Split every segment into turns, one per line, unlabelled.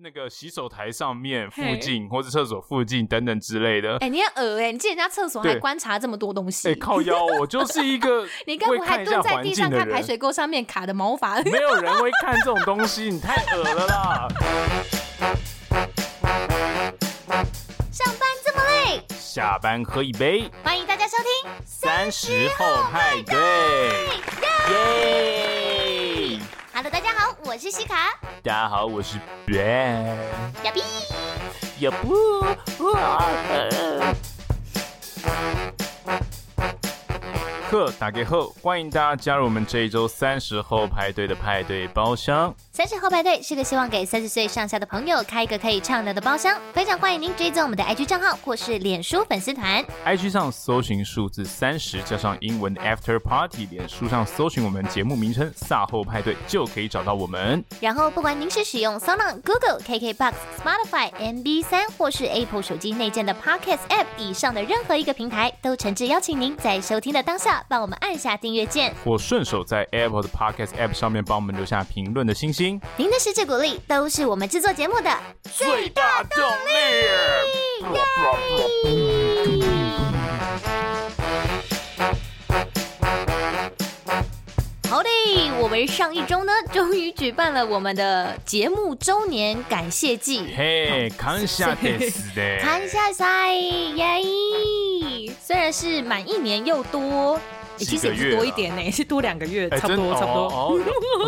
那个洗手台上面附近，或者厕所附近等等之类的。
哎、欸，你很恶哎，你进人家厕所还观察这么多东西。
哎、欸，靠腰，我就是一个
你刚不还蹲在地上看排水沟上面卡的毛发？
没有人会看这种东西，你太恶了啦！
上班这么累，
下班喝一杯。
欢迎大家收听
三十后派对，耶
！Hello，大家好，我是西卡。
大家好，我是 Ben。
呀比，
呀不，啊！课打给后，欢迎大家加入我们这一周三十后派对的派对包厢。
三十后派对是个希望给三十岁上下的朋友开一个可以畅聊的包厢，非常欢迎您追踪我们的 IG 账号或是脸书粉丝团。
IG 上搜寻数字三十加上英文 After Party，脸书上搜寻我们节目名称“萨后派对”就可以找到我们。
然后，不管您是使用 SoundOn、Google、KKBox、Spotify、MB 三或是 Apple 手机内建的 Podcast App 以上的任何一个平台，都诚挚邀请您在收听的当下帮我们按下订阅键，
或顺手在 Apple 的 Podcast App 上面帮我们留下评论的星星。
您的实质鼓励都是我们制作节目的最大动力。好的，我们上一周呢，终于举办了我们的节目周年感谢祭。
嘿，感谢ですね，
感谢赛耶！虽然是满一年又多。 其实也是多一点呢，是多两个月，差不多，差不多。
哦，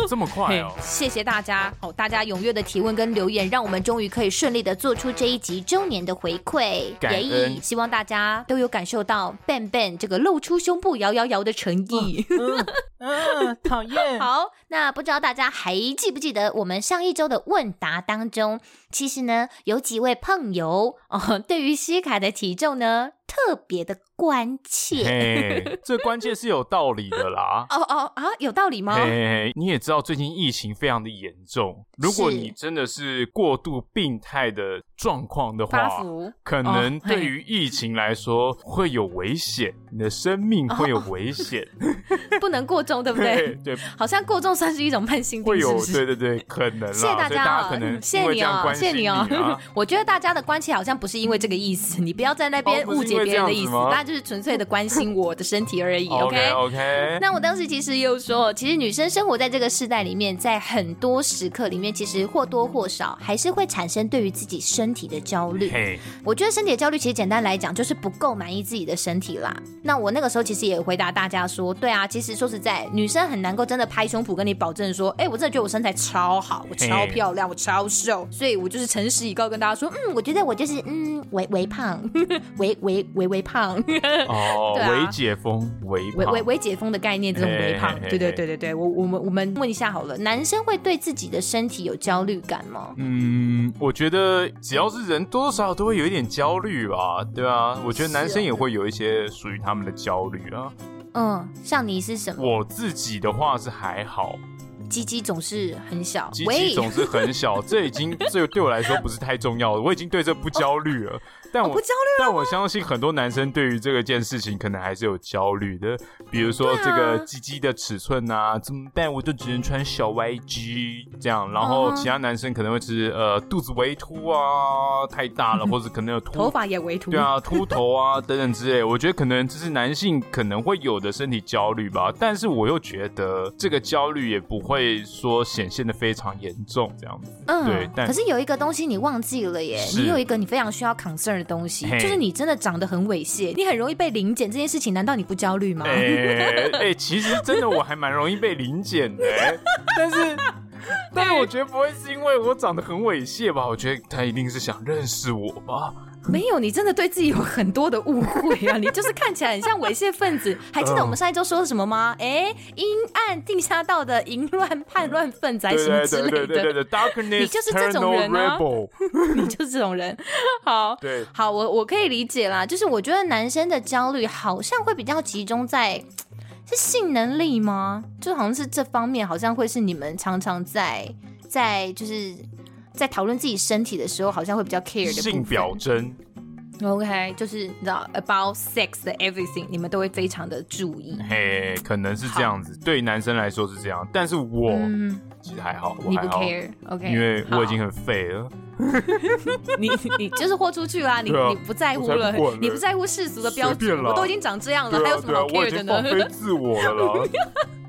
这么快哦！
谢谢大家哦，大家踊跃的提问跟留言，让我们终于可以顺利的做出这一集周年的回馈。
感恩，
希望大家都有感受到 Ben Ben 这个露出胸部摇摇摇的诚意。
嗯，讨厌。
好，那不知道大家还记不记得我们上一周的问答当中，其实呢有几位朋友哦，对于西卡的体重呢特别的。关切，
嘿，这关切是有道理的啦。
哦哦啊，有道理吗？
嘿，嘿，你也知道最近疫情非常的严重，如果你真的是过度病态的状况的话，可能对于疫情来说会有危险，你的生命会有危险，
不能过重，对不对？对，好像过重算是一种慢性病，
会有，对对对，可能。谢谢大家，可能
谢谢你哦，谢谢你哦。我觉得大家的关切好像不是因为这个意思，你不要在那边误解别人的意思，就是纯粹的关心我的身体而已，OK
OK。
那我当时其实又说，其实女生生活在这个世代里面，在很多时刻里面，其实或多或少还是会产生对于自己身体的焦虑。
Hey.
我觉得身体的焦虑其实简单来讲就是不够满意自己的身体啦。那我那个时候其实也回答大家说，对啊，其实说实在，女生很难够真的拍胸脯跟你保证说，哎，我真的觉得我身材超好，我超漂亮，Hey. 我超瘦，所以我就是诚实以告跟大家说，嗯，我觉得我就是嗯，微微胖，微微微微胖。
哦，微解封，微
微微微解封的概念，这种微胖，对对对对对，我我们我们问一下好了，男生会对自己的身体有焦虑感吗？
嗯，我觉得只要是人，多多少少都会有一点焦虑吧，对啊，我觉得男生也会有一些属于他们的焦虑啊。
嗯，像你是什么？
我自己的话是还好，
鸡鸡总是很小，
鸡鸡总是很小，这已经这对我来说不是太重要了，我已经对这不焦虑了。但我、哦、不焦虑，但我相信很多男生对于这个件事情可能还是有焦虑的，比如说这个鸡鸡的尺寸啊，怎么办？我就只能穿小 YG 这样，然后其他男生可能会是呃肚子微凸啊，太大了，或者可能有秃
头发也微凸，
对啊，秃头啊 等等之类。我觉得可能这是男性可能会有的身体焦虑吧，但是我又觉得这个焦虑也不会说显现的非常严重这样子。嗯，对。但
可是有一个东西你忘记了耶，你有一个你非常需要 concern。东西就是你真的长得很猥亵，你很容易被临检这件事情，难道你不焦虑吗？哎、
欸欸，其实真的我还蛮容易被临检的，但是但是我觉得不会是因为我长得很猥亵吧？我觉得他一定是想认识我吧。
没有，你真的对自己有很多的误会啊！你就是看起来很像猥亵分子。还记得我们上一周说的什么吗？哎，阴暗地下道的淫乱叛乱分子，还是什么之类的？
对对对对，Darkness，
你就是这种人啊！你就是这种人。好，
对，
好，我我可以理解啦。就是我觉得男生的焦虑好像会比较集中在是性能力吗？就好像是这方面，好像会是你们常常在在就是。在讨论自己身体的时候，好像会比较 care 的
性表征。
OK，就是你知道 about sex 的 everything，你们都会非常的注意。
嘿，可能是这样子，对男生来说是这样，但是我、嗯、其实还好，
你不 care，OK，
因为我已经很废了。
你你就是豁出去啦，你你不在乎了，你不在乎世俗的标准，我都已经长这样了，还有什么好 care 的呢？
我已经放飞自我了啦。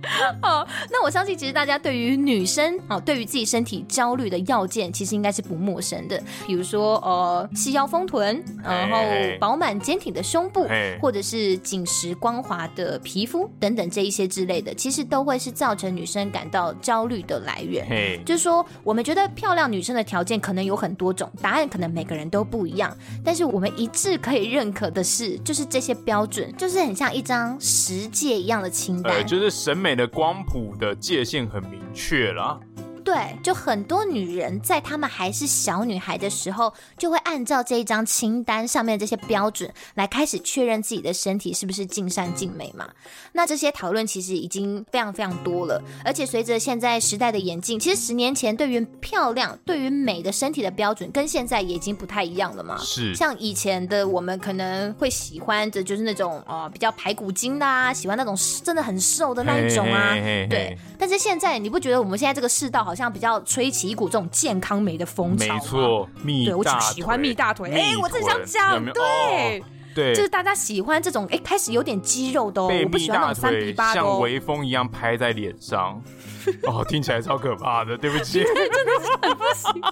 哦，那我相信其实大家对于女生哦，对于自己身体焦虑的要件，其实应该是不陌生的。比如说呃，细腰丰臀，然后饱满坚挺的胸部，或者是紧实光滑的皮肤等等这一些之类的，其实都会是造成女生感到焦虑的来源。就是说，我们觉得漂亮女生的条件可能有很多种，答案可能每个人都不一样，但是我们一致可以认可的是，就是这些标准，就是很像一张十诫一样的清
单，就是审美的光谱的界限很明确啦。
对，就很多女人在她们还是小女孩的时候，就会按照这一张清单上面这些标准来开始确认自己的身体是不是尽善尽美嘛。那这些讨论其实已经非常非常多了，而且随着现在时代的演进，其实十年前对于漂亮、对于美的身体的标准跟现在也已经不太一样了嘛。
是，
像以前的我们可能会喜欢的就是那种呃比较排骨精的啊，喜欢那种真的很瘦的那一种啊，对。但是现在你不觉得我们现在这个世道好像比较吹起一股这种健康美的风潮？
没错，蜜大腿，
对，我只喜欢蜜大腿。哎，我正想讲，对。哦对，就是大家喜欢这种，哎，开始有点肌肉的哦，我不喜欢那种三比八的哦，
像微风一样拍在脸上，哦，听起来超可怕的，对不起，
真的是很不行，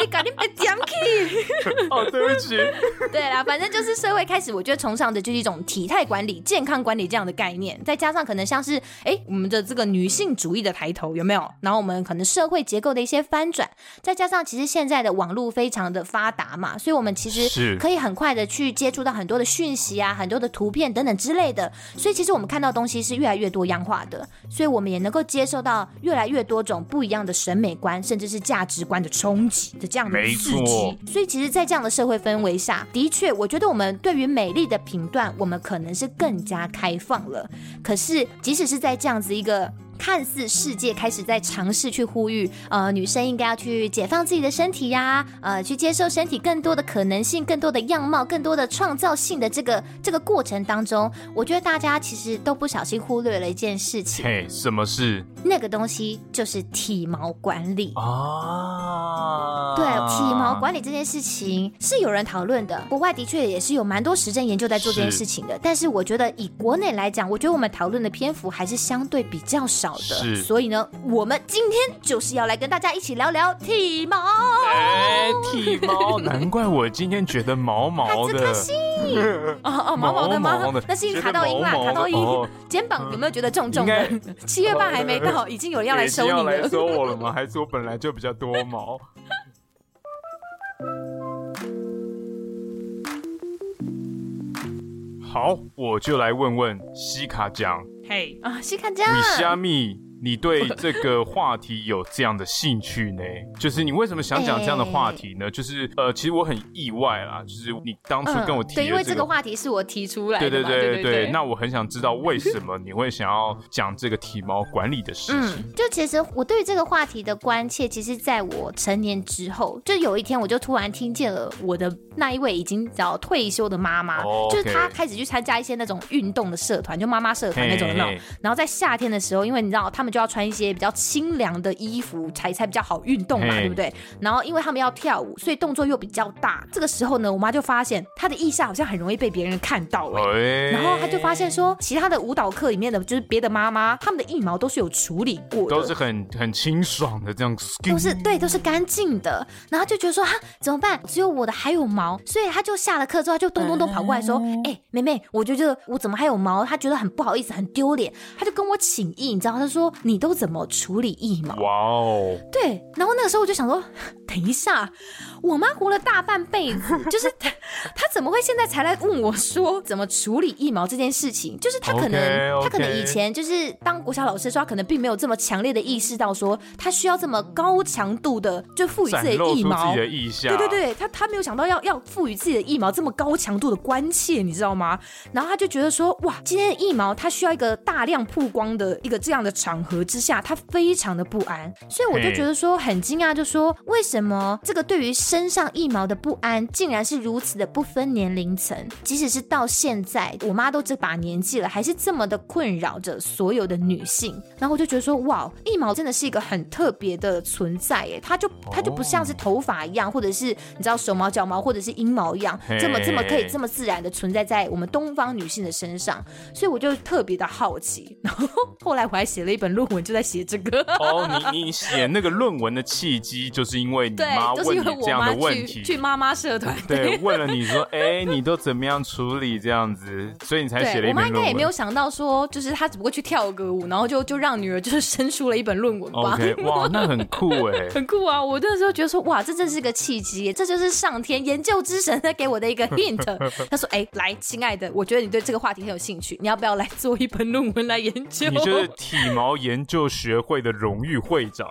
你赶紧别讲起，
哦，对不起，
对啦，反正就是社会开始，我觉得崇尚的就是一种体态管理、健康管理这样的概念，再加上可能像是，哎，我们的这个女性主义的抬头有没有？然后我们可能社会结构的一些翻转，再加上其实现在的网络非常的发达嘛，所以我们其实是。可以很快的去接触。到很多的讯息啊，很多的图片等等之类的，所以其实我们看到东西是越来越多样化的，所以我们也能够接受到越来越多种不一样的审美观，甚至是价值观的冲击的这样的刺激。所以其实，在这样的社会氛围下，的确，我觉得我们对于美丽的评断，我们可能是更加开放了。可是，即使是在这样子一个。看似世界开始在尝试去呼吁，呃，女生应该要去解放自己的身体呀，呃，去接受身体更多的可能性、更多的样貌、更多的创造性的这个这个过程当中，我觉得大家其实都不小心忽略了一件事情。
嘿，什么事？
那个东西就是体毛管理
啊。
对，体毛管理这件事情是有人讨论的，国外的确也是有蛮多实证研究在做这件事情的。但是我觉得以国内来讲，我觉得我们讨论的篇幅还是相对比较少。是，所以呢，我们今天就是要来跟大家一起聊聊体毛。
哎，体毛，难怪我今天觉得毛毛的。
哦哦，毛毛的吗？那是因为卡到音啦，卡到音。肩膀有没有觉得重重的？七月半还没到，已经有人要来收你了。
来收我了吗？还是我本来就比较多毛？好，我就来问问西卡酱。
嘿啊，西卡酱，
米虾米。你对这个话题有这样的兴趣呢？就是你为什么想讲这样的话题呢？欸、就是呃，其实我很意外啦，就是你当初跟我提对，
因为这个话题是我提出来的，
对对对对对。那我很想知道为什么你会想要讲这个体毛管理的事情。
嗯，就其实我对这个话题的关切，其实在我成年之后，就有一天我就突然听见了我的那一位已经早退休的妈妈，oh. 就是她开始去参加一些那种运动的社团，就妈妈社团那种的那种。然后在夏天的时候，因为你知道他们。就要穿一些比较清凉的衣服才才比较好运动嘛，对不对？然后因为他们要跳舞，所以动作又比较大。这个时候呢，我妈就发现她的腋下好像很容易被别人看到哎、欸，然后她就发现说，其他的舞蹈课里面的就是别的妈妈，她们的腋毛都是有处理过的，
都是很很清爽的这样，
都是对，都是干净的。然后就觉得说哈，怎么办？只有我的还有毛，所以她就下了课之后，她就咚咚咚跑过来说，哎、欸，妹妹，我就觉得我怎么还有毛？她觉得很不好意思，很丢脸，她就跟我请益，你知道，她说。你都怎么处理腋毛？哇哦！对，然后那个时候我就想说，等一下，我妈活了大半辈子，就是她，她怎么会现在才来问我说怎么处理腋毛这件事情？就是她可能，okay, okay. 她可能以前就是当国小老师的时候，她可能并没有这么强烈的意识到说，她需要这么高强度的就赋予自己的腋毛，
的腋下。
对对对，她她没有想到要要赋予自己的腋毛这么高强度的关切，你知道吗？然后她就觉得说，哇，今天的腋毛它需要一个大量曝光的一个这样的场合之下，他非常的不安，所以我就觉得说很惊讶，就说为什什么这个对于身上一毛的不安，竟然是如此的不分年龄层，即使是到现在，我妈都这把年纪了，还是这么的困扰着所有的女性。然后我就觉得说，哇，一毛真的是一个很特别的存在，耶，它就它就不像是头发一样，或者是你知道手毛、脚毛或者是阴毛一样，这么这么可以这么自然的存在在我们东方女性的身上，所以我就特别的好奇。然后后来我还写了一本论文，就在写这个。
哦，你你写那个论文的契机，就是因为你妈问你这样的问题，
去妈妈社团，
对，问了你说，哎，你都怎么样处理这样子，所以你才写了一本论文。
我妈应该也没有想到说，就是她只不过去跳个舞，然后就就让女儿就是生出了一本论文吧。
哇，那很酷哎，
很酷啊！我那时候觉得说，哇，这真是个契机，这就是上天研究之神在给我的一个 hint。他说，哎，来，亲爱的，我觉得你对这个话题很有兴趣，你要不要来做一本论文来研究？
你就是体毛研究学会的荣誉会长。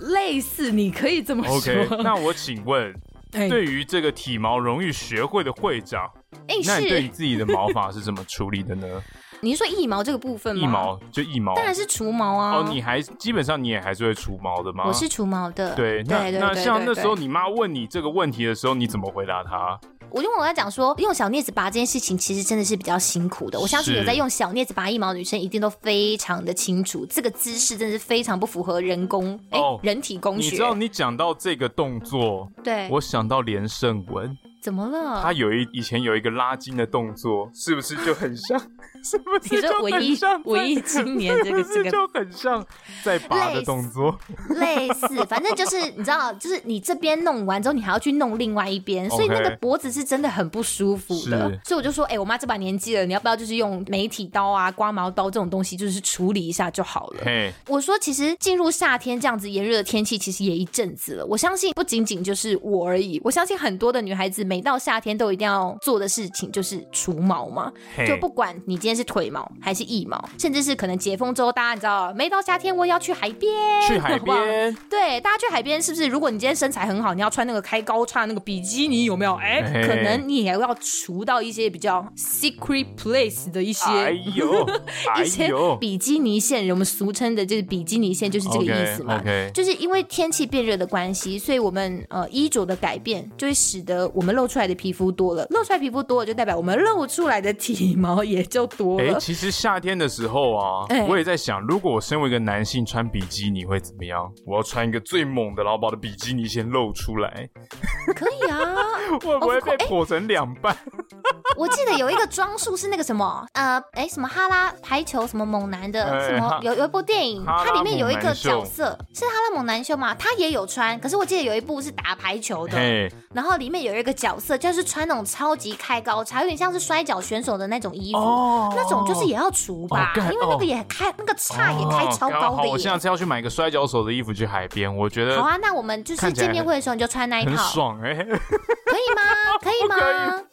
类似，你可以这么说。
OK，那我请问，对于这个体毛荣誉学会的会长，
欸、
那你对你自己的毛发是怎么处理的呢？
你是说腋毛这个部分吗？
腋毛就腋毛，
当然是除毛啊。
哦，你还基本上你也还是会除毛的吗？
我是除毛的。
对，那那像那时候你妈问你这个问题的时候，你怎么回答她？
我就跟我在讲说，用小镊子拔这件事情，其实真的是比较辛苦的。我相信有在用小镊子拔腋毛的女生，一定都非常的清楚，这个姿势真的是非常不符合人工哎、人体工学。
你知道你讲到这个动作，
对，
我想到连胜文。
怎么了？
他有一以前有一个拉筋的动作，是不是就很像？是不是就很像？
文艺青年这个这个
就很像在拔的动作，
类似，反正就是你知道，就是你这边弄完之后，你还要去弄另外一边，所以那个脖子是真的很不舒服的。所以我就说，哎、欸，我妈这把年纪了，你要不要就是用美体刀啊、刮毛刀这种东西，就是处理一下就好了。我说，其实进入夏天这样子炎热的天气，其实也一阵子了。我相信不仅仅就是我而已，我相信很多的女孩子每到夏天都一定要做的事情就是除毛嘛。就不管你今天是腿毛还是腋毛，甚至是可能解封之后，大家你知道，每到夏天我也要去海边，
去海 边。
对，大家去海边是不是？如果你今天身材很好，你要穿那个开高叉那个比基尼，有没有？哎、欸可能你也要除到一些比较 secret place 的一些，
哎呦，
一些比基尼线，我们俗称的就是比基尼线，就是这个意思嘛。
Okay, okay.
就是因为天气变热的关系，所以我们呃衣着的改变，就会使得我们露出来的皮肤多了，露出来皮肤多了，就代表我们露出来的体毛也就多了。
欸、其实夏天的时候啊，欸、我也在想，如果我身为一个男性穿比基尼会怎么样？我要穿一个最猛的，然后把我的比基尼先露出来。
可以啊，
会不会被剖成两半？欸、
我记得有一个装束是那个什么，呃，哎、欸，什么哈拉排球什么猛男的，欸、什么有有一部电影，它里面有一个角色是哈拉猛男秀嘛，他也有穿。可是我记得有一部是打排球的，欸、然后里面有一个角色就是穿那种超级开高叉，有点像是摔跤选手的那种衣服，哦、那种就是也要除吧，哦、因为那个也开、哦、那个叉也开超高的。
我现在是要去买个摔跤手的衣服去海边，我觉得
好啊。那我们就是见面会的时候你就穿那一套，
很爽哎、欸，可
以吗？可以吗？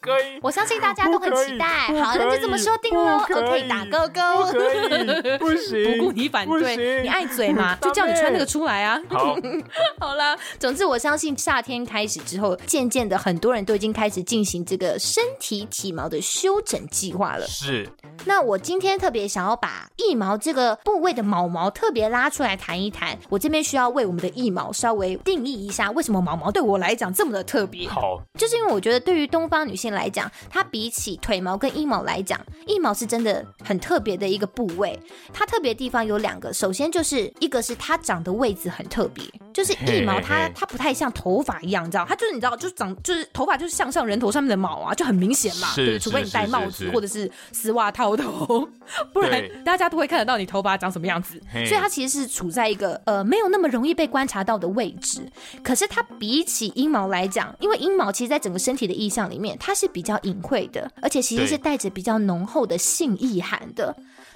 可以，
我相信大家都很期待。好，那就这么说定了。OK，打勾勾。
不行，
不顾你反对，你爱嘴嘛，就叫你穿那个出来啊。
好，
好啦，总之我相信夏天开始之后，渐渐的很多人都已经开始进行这个身体体毛的修整计划了。
是。
那我今天特别想要把腋毛这个部位的毛毛特别拉出来谈一谈。我这边需要为我们的腋毛稍微定义一下，为什么毛毛对我来讲这么的特别？
好，
就是因为我觉得对于东方女性来讲，它比起腿毛跟阴毛来讲，腋毛是真的很特别的一个部位。它特别的地方有两个，首先就是一个是它长的位置很特别，就是腋毛它.它不太像头发一样，你知道，它就是你知道，就是长就是头发就是向上人头上面的毛啊，就很明显嘛，对，除非你戴帽子或者是丝袜套头，不然大家都会看得到你头发长什么样子。所以它其实是处在一个呃没有那么容易被观察到的位置。可是它比起阴毛来讲，因为阴毛其实在整个身体的意象里面，它是比较隐晦的，而且其实是带着比较浓厚的性意涵的。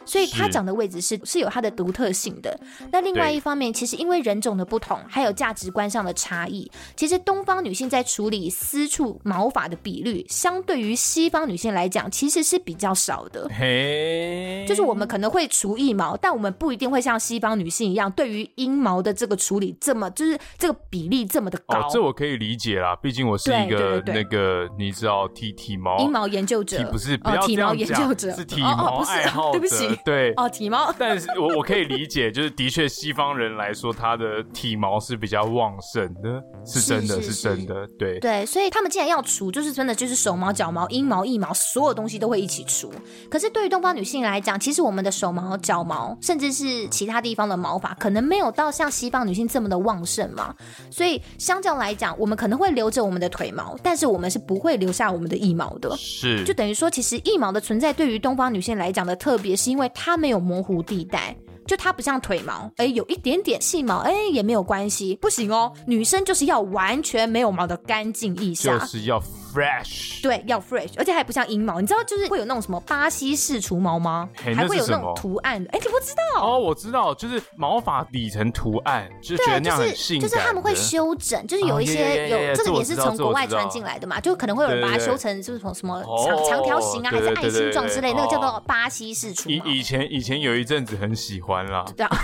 所以它长的位置是是有它的独特性的。那另外一方面，其实因为人种的不同，还有价值观上的差异，其实东方女性在处理私处毛发的比率，相对于西方女性来讲，其实是比较少的。
嘿，
就是我们可能会除一毛，但我们不一定会像西方女性一样，对于阴毛的这个处理这么，就是这个比例这么的高。
哦，这我可以理解啦，毕竟我是一个那个你知道体体毛
阴毛研究者，
不是不要
体毛研究者。
是体毛爱好者，
对不起，
对
哦体毛，
但是我我可以理解，就是的确西方人来说，他的体毛是比较旺盛的，是真的是真的，对
对，所以他们既然要除，就是真的就是手毛、脚毛、阴毛、腋毛，所有东西都会一起除。可是对于东方女性来讲，其实我们的手毛、脚毛，甚至是其他地方的毛发，可能没有到像西方女性这么的旺盛嘛。所以相较来讲，我们可能会留着我们的腿毛，但是我们是不会留下我们的腋毛的。
是，
就等于说，其实腋毛的存在对于东方女性来讲的特别，是因为它没有模糊地带。就它不像腿毛，哎，有一点点细毛，哎，也没有关系，不行哦，女生就是要完全没有毛的干净一下，
就是要 fresh，
对，要 fresh，而且还不像阴毛，你知道就是会有那种什么巴西式除毛吗？还会有那种图案的，哎，你不知道？
哦，我知道，就是毛发理成图案，就是觉得那样很性感，
就是他们会修整，就是有一些有这个也是从国外传进来的嘛，就可能会有人把它修成就是从什么长长条形啊，还是爱心状之类，那个叫做巴西式除毛。
以以前以前有一阵子很喜欢
啦。对啊，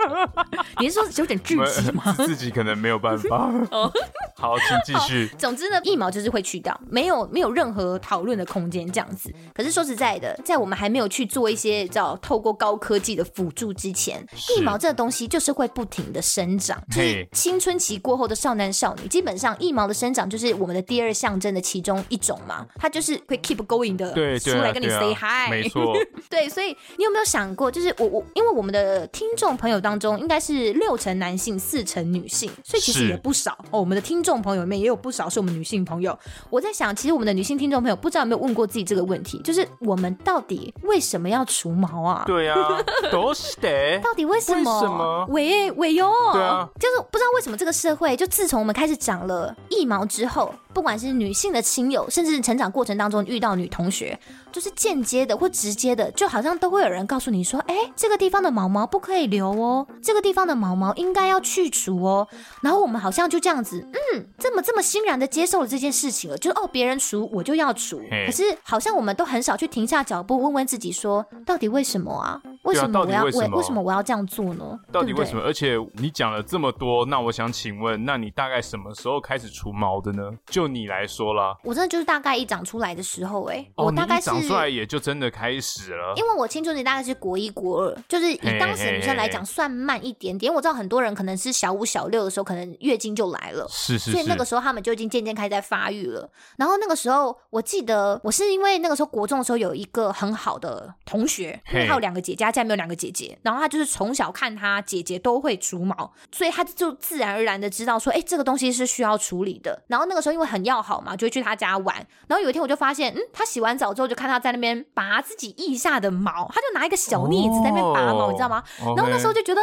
你是说有点聚集吗？
自己可能没有办法。哦，好，请继续。
总之呢，一毛就是会去掉，没有没有任何讨论的空间这样子。可是说实在的，在我们还没有去做一些叫透过高科技的辅助之前，腋毛这个东西就是会不停的生长。就是青春期过后的少男少女，基本上腋毛的生长就是我们的第二象征的其中一种嘛，它就是会 keep going 的，
对，
出来跟你 say hi，
没错。
对，所以你有没有想过，就是我我因为我们的听众朋友当中应该是六成男性，四成女性，所以其实也不少哦。我们的听众朋友里面也有不少是我们女性朋友。我在想，其实我们的女性听众朋友不知道有没有问过自己这个问题，就是我们到底为什么要除毛啊？
对呀、啊，都是的。
到底为什么？为什么？喂喂哟！
对啊，
就是不知道为什么这个社会，就自从我们开始长了腋毛之后，不管是女性的亲友，甚至是成长过程当中遇到女同学，就是间接的或直接的，就好像都会有人告诉你说：“哎，这个地方的毛毛不可以留哦，这个地方的毛毛应该要去除哦。”然后我们好像就这样子，嗯，这么这么欣然的接受了这件事情了，就哦，别人除我就要除。可是好像我们都很少去停下脚步，问问自己说：到底为什么啊？为什么我要为为，为什么我要这样做呢？
到底为什
么？
而且你讲了这么多，那我想请问，那你大概什么时候开始除毛的呢？就你来说啦，
我真的就是大概一长出来的时候，哎，
哦，
我大概是
长出来也就真的开始了。
因为我青春期大概是国一国二，就是以当时女生来讲算慢一点点。我知道很多人可能是小五小六的时候，可能月经就来了，
是是是，
所以那个时候他们就已经渐渐开始在发育了。然后那个时候我记得我是因为那个时候国中的时候有一个很好的同学，因为他有两个姐姐，家里面有两个姐姐。然后他就是从小看他姐姐都会除毛，所以他就自然而然的知道说，哎，这个东西是需要处理的。然后那个时候因为很要好嘛，就会去他家玩。然后有一天我就发现，嗯，他洗完澡之后就看他在那边拔自己腋下的毛，他就拿一个小镊子在那边拔毛，你知道吗？然后那时候就觉得，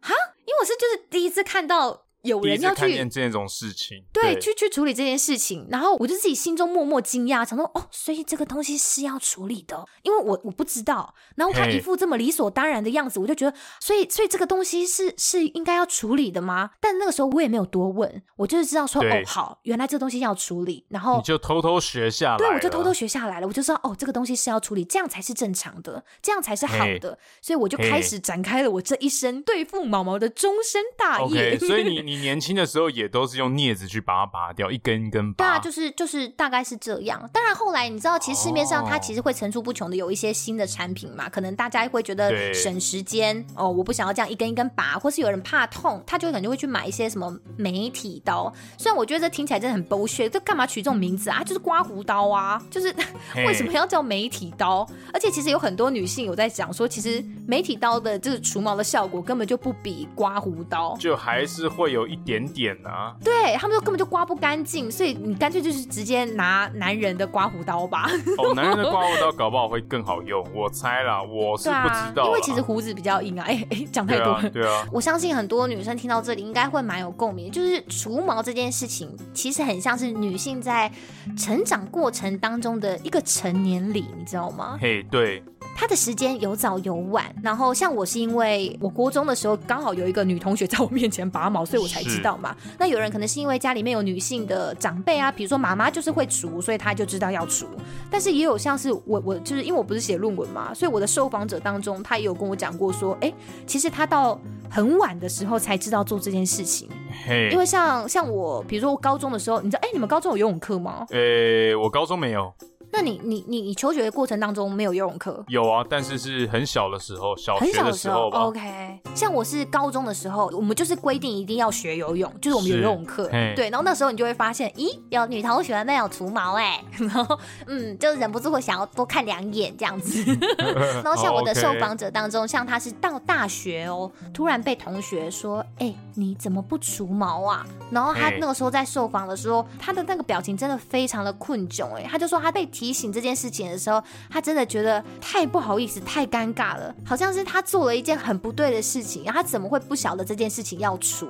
哈，因为我是就是第一次看到。有人要去
这种事情，
对，对去去处理这件事情，然后我就自己心中默默惊讶，想说哦，所以这个东西是要处理的，因为我我不知道，然后他一副这么理所当然的样子，我就觉得，所以所以这个东西是是应该要处理的吗？但那个时候我也没有多问，我就是知道说哦，好，原来这个东西要处理，然后
你就偷偷学下来，
对，我就偷偷学下来了，我就知道哦，这个东西是要处理，这样才是正常的，这样才是好的，所以我就开始展开了我这一生对付毛毛的终身大业。
Okay, 所以你你 年轻的时候。也都是用镊子去把它拔掉，一根一根拔。
对啊，就是就是大概是这样。当然后来你知道，其实市面上它其实会层出不穷的有一些新的产品嘛，可能大家会觉得省时间哦，我不想要这样一根一根拔，或是有人怕痛，他就可能就会去买一些什么美体刀。虽然我觉得这听起来真的很 bullshit，这干嘛取这种名字啊？就是刮胡刀啊，就是 为什么要叫美体刀？而且其实有很多女性有在讲说，其实美体刀的这个除毛的效果根本就不比刮胡刀，
就还是会有一点点。啊，
对他们说根本就刮不干净，所以你干脆就是直接拿男人的刮胡刀吧。
哦，男人的刮胡刀搞不好会更好用，我猜啦，我是不知道、啊，
因为其实胡子比较硬啊。哎哎，讲太多了。
对啊，对啊，
我相信很多女生听到这里应该会蛮有共鸣，就是除毛这件事情，其实很像是女性在成长过程当中的一个成年礼，你知道吗？
嘿，对。
他的时间有早有晚，然后像我是因为我国中的时候刚好有一个女同学在我面前拔毛，所以我才知道嘛。那有人可能是因为家里面有女性的长辈啊，比如说妈妈就是会除，所以他就知道要除。但是也有像是我我就是因为我不是写论文嘛，所以我的受访者当中，他也有跟我讲过说，哎，其实他到很晚的时候才知道做这件事情。
嘿，
因为像像我，比如说我高中的时候，你知道，哎，你们高中有游泳课吗？
呃，我高中没有。
那你你你你求学的过程当中没有游泳课？
有啊，但是是很小的时候，小学的时候吧。
候 OK，像我是高中的时候，我们就是规定一定要学游泳，就是我们有游泳课。对，然后那时候你就会发现，咦，有女同学没有除毛哎，然后嗯，就忍不住会想要多看两眼这样子。然后像我的受访者当中，像他是到大学哦，突然被同学说，哎、欸，你怎么不除毛啊？然后他那个时候在受访的时候，他的那个表情真的非常的困窘哎，他就说他被提。提醒这件事情的时候，他真的觉得太不好意思，太尴尬了，好像是他做了一件很不对的事情，然后他怎么会不晓得这件事情要除？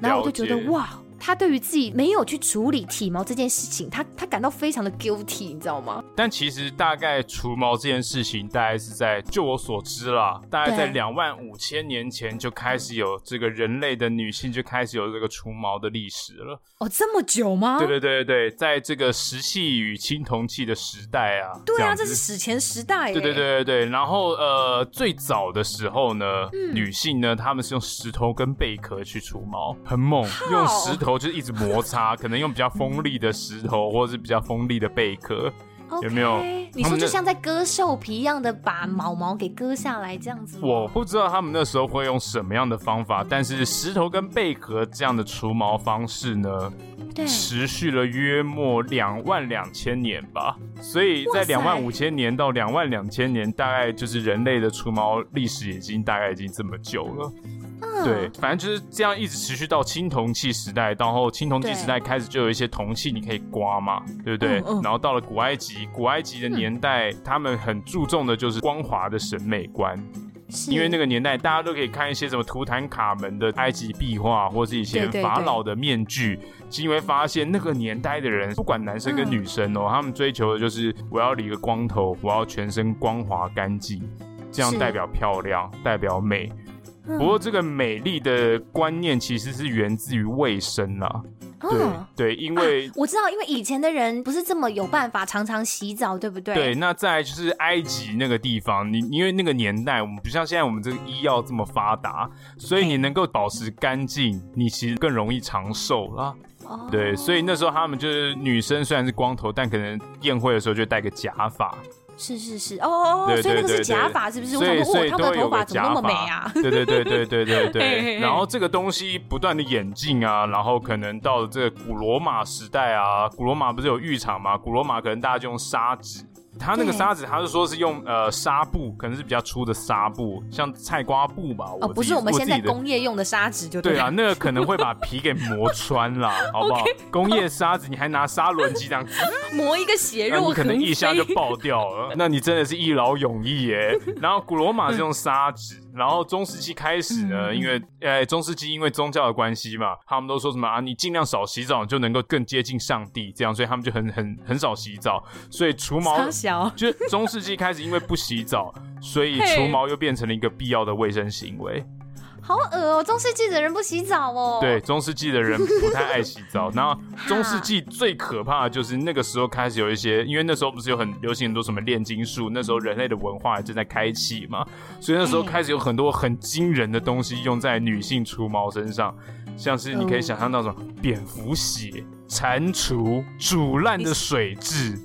然后我就觉得哇。他对于自己没有去处理体毛这件事情，他他感到非常的 guilty，你知道吗？
但其实大概除毛这件事情，大概是在就我所知啦，大概在两万五千年前就开始有这个人类的女性就开始有这个除毛的历史了。
哦，这么久吗？
对对对对，在这个石器与青铜器的时代啊。
对啊，这，这是史前时代。
对对对对对，然后呃，最早的时候呢，嗯、女性呢，她们是用石头跟贝壳去除毛，很猛，用石头。就是一直摩擦，可能用比较锋利的石头，或者是比较锋利的贝壳，okay, 有没有？
你说就像在割兽皮一样的，把毛毛给割下来这样子。
我不知道他们那时候会用什么样的方法，但是石头跟贝壳这样的除毛方式呢，对，持续了约莫两万两千年吧。所以在两万五千年到两万两千年，大概就是人类的除毛历史已经大概已经这么久了。对，反正就是这样，一直持续到青铜器时代，然后青铜器时代开始就有一些铜器你可以刮嘛，对，不对？嗯嗯、然后到了古埃及，古埃及的年代，嗯、他们很注重的就是光滑的审美观，因为那个年代大家都可以看一些什么图坦卡门的埃及壁画，或是一些法老的面具，是因为发现那个年代的人，不管男生跟女生哦，嗯、他们追求的就是我要理个光头，我要全身光滑干净，这样代表漂亮，代表美。不过，这个美丽的观念其实是源自于卫生啦。对、哦、对，因为、啊、
我知道，因为以前的人不是这么有办法常常洗澡，对不对？
对，那再来就是埃及那个地方，你因为那个年代，我们不像现在我们这个医药这么发达，所以你能够保持干净，你其实更容易长寿啦。哦，对，所以那时候他们就是女生虽然是光头，但可能宴会的时候就戴个假发。
是是是哦，所以那个是假发，是不是？
所以所以
他们的头发怎么那么美啊？
对对对对对对对。然后这个东西不断的演进啊，然后可能到了这个古罗马时代啊，古罗马不是有浴场吗？古罗马可能大家就用砂纸。他那个砂纸，他是说是用呃纱布，可能是比较粗的纱布，像菜瓜布吧。
哦，不是我们现在工业用的砂纸就对。
对啊，那个可能会把皮给磨穿了，好不好？工业砂纸你还拿砂轮机这样
磨一个血肉，
你可能一下就爆掉了。那你真的是一劳永逸耶。然后古罗马是用砂纸，然后中世纪开始呢，因为呃中世纪因为宗教的关系嘛，他们都说什么啊，你尽量少洗澡，就能够更接近上帝，这样，所以他们就很很很少洗澡，所以除毛。就是中世纪开始，因为不洗澡，所以除毛又变成了一个必要的卫生行为。
好恶哦！中世纪的人不洗澡哦。
对，中世纪的人不太爱洗澡。然后中世纪最可怕的就是那个时候开始有一些，因为那时候不是有很流行很多什么炼金术，那时候人类的文化正在开启嘛，所以那时候开始有很多很惊人的东西用在女性除毛身上，像是你可以想象那种蝙蝠血、蟾蜍、煮烂的水蛭。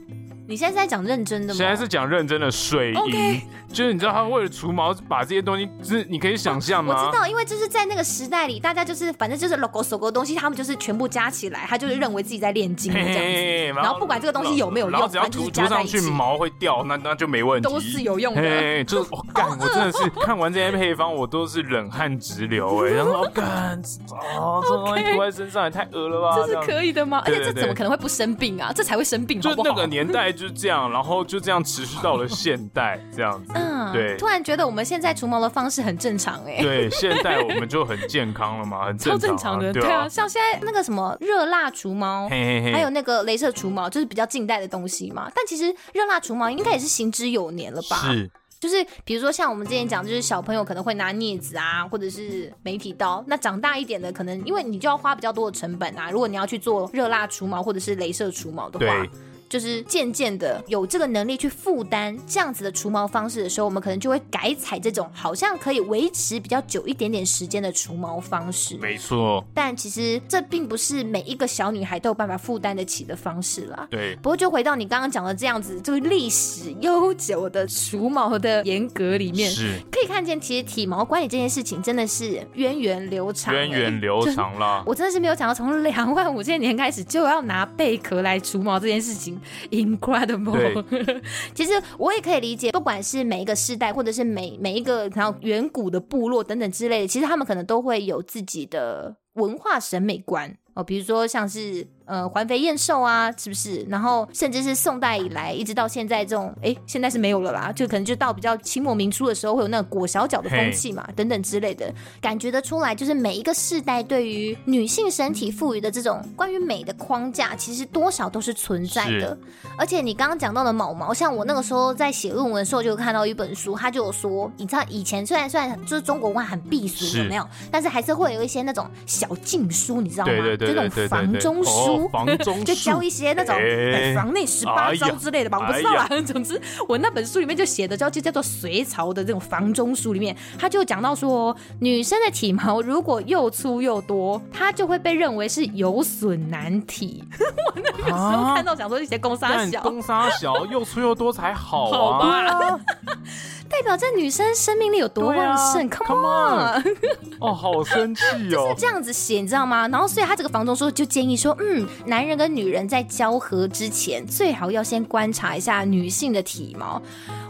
你现在是在讲认真的吗？
现在是讲认真的水银，Okay. 就是你知道他为了除毛把这些东西，就是你可以想象吗？
我知道，因为就是在那个时代里，大家就是反正就是 logo 手工的东西，他们就是全部加起来，他就是认为自己在炼金这样子。嘿嘿嘿，然后，不管这个东西有没有用，
然后只要涂涂上去毛会掉，那那就没问题。
都是有用的。嘿嘿
就是我干，我真的是 看完这些配方，我都是冷汗直流哎、欸。然后干，哦，这东西涂在身上也太恶了吧？
这是可以的吗？而且这怎么可能会不生病啊？这才会生病好不好，
就那个年代就是这样，然后。就这样持续到了现代，这样子。嗯，对。
突然觉得我们现在除毛的方式很正常哎。
对，现在我们就很健康了嘛，很 正常，
超正常的。对啊，像现在那个什么热蜡除毛，还有那个镭射除毛，就是比较近代的东西嘛。但其实热蜡除毛应该也是行之有年了吧？
是。
就是比如说像我们之前讲，就是小朋友可能会拿镊子啊，或者是美体刀。那长大一点的，可能因为你就要花比较多的成本啊。如果你要去做热蜡除毛或者是镭射除毛的话。就是渐渐的有这个能力去负担这样子的除毛方式的时候，我们可能就会改采这种好像可以维持比较久一点点时间的除毛方式。
没错，
但其实这并不是每一个小女孩都有办法负担得起的方式啦。
对。
不过就回到你刚刚讲的这样子，这个历史悠久的除毛的严格里面，
是
可以看见其实体毛管理这件事情真的是源远流长，
源远流长了。
我真的是没有想到从两万五千年开始就要拿贝壳来除毛这件事情。Incredible，其实我也可以理解，不管是每一个世代，或者是每每一个然后远古的部落等等之类的，其实他们可能都会有自己的文化审美观哦，比如说像是。呃，环肥燕瘦啊，是不是？然后甚至是宋代以来，一直到现在这种，哎，现在是没有了啦，就可能就到比较清末民初的时候，会有那个裹小脚的风气嘛，等等之类的，感觉得出来，就是每一个世代对于女性身体赋予的这种关于美的框架，其实多少都是存在的。而且你刚刚讲到的毛毛，像我那个时候在写论文的时候，就看到一本书，他就有说，你知道以前虽然虽然就是中国文化很避俗，有没有？但是还是会有一些那种小禁书，你知道吗？
对对对对对对对，
就那种房中书。
房中
就教一些那种房内十八招之类的吧，我不知道啦。总之，我那本书里面就写的叫就叫做隋朝的这种房中书里面，他就讲到说，女生的体毛如果又粗又多，她就会被认为是有损男体。我那个时候看到想说一些公杀小，
公杀小又粗又多才好
啊，好吧代表这女生生命力有多旺盛？Come on！
哦，好生气哦！
就是这样子写，你知道吗？然后，所以他这个房中书就建议说，嗯，男人跟女人在交合之前，最好要先观察一下女性的体毛。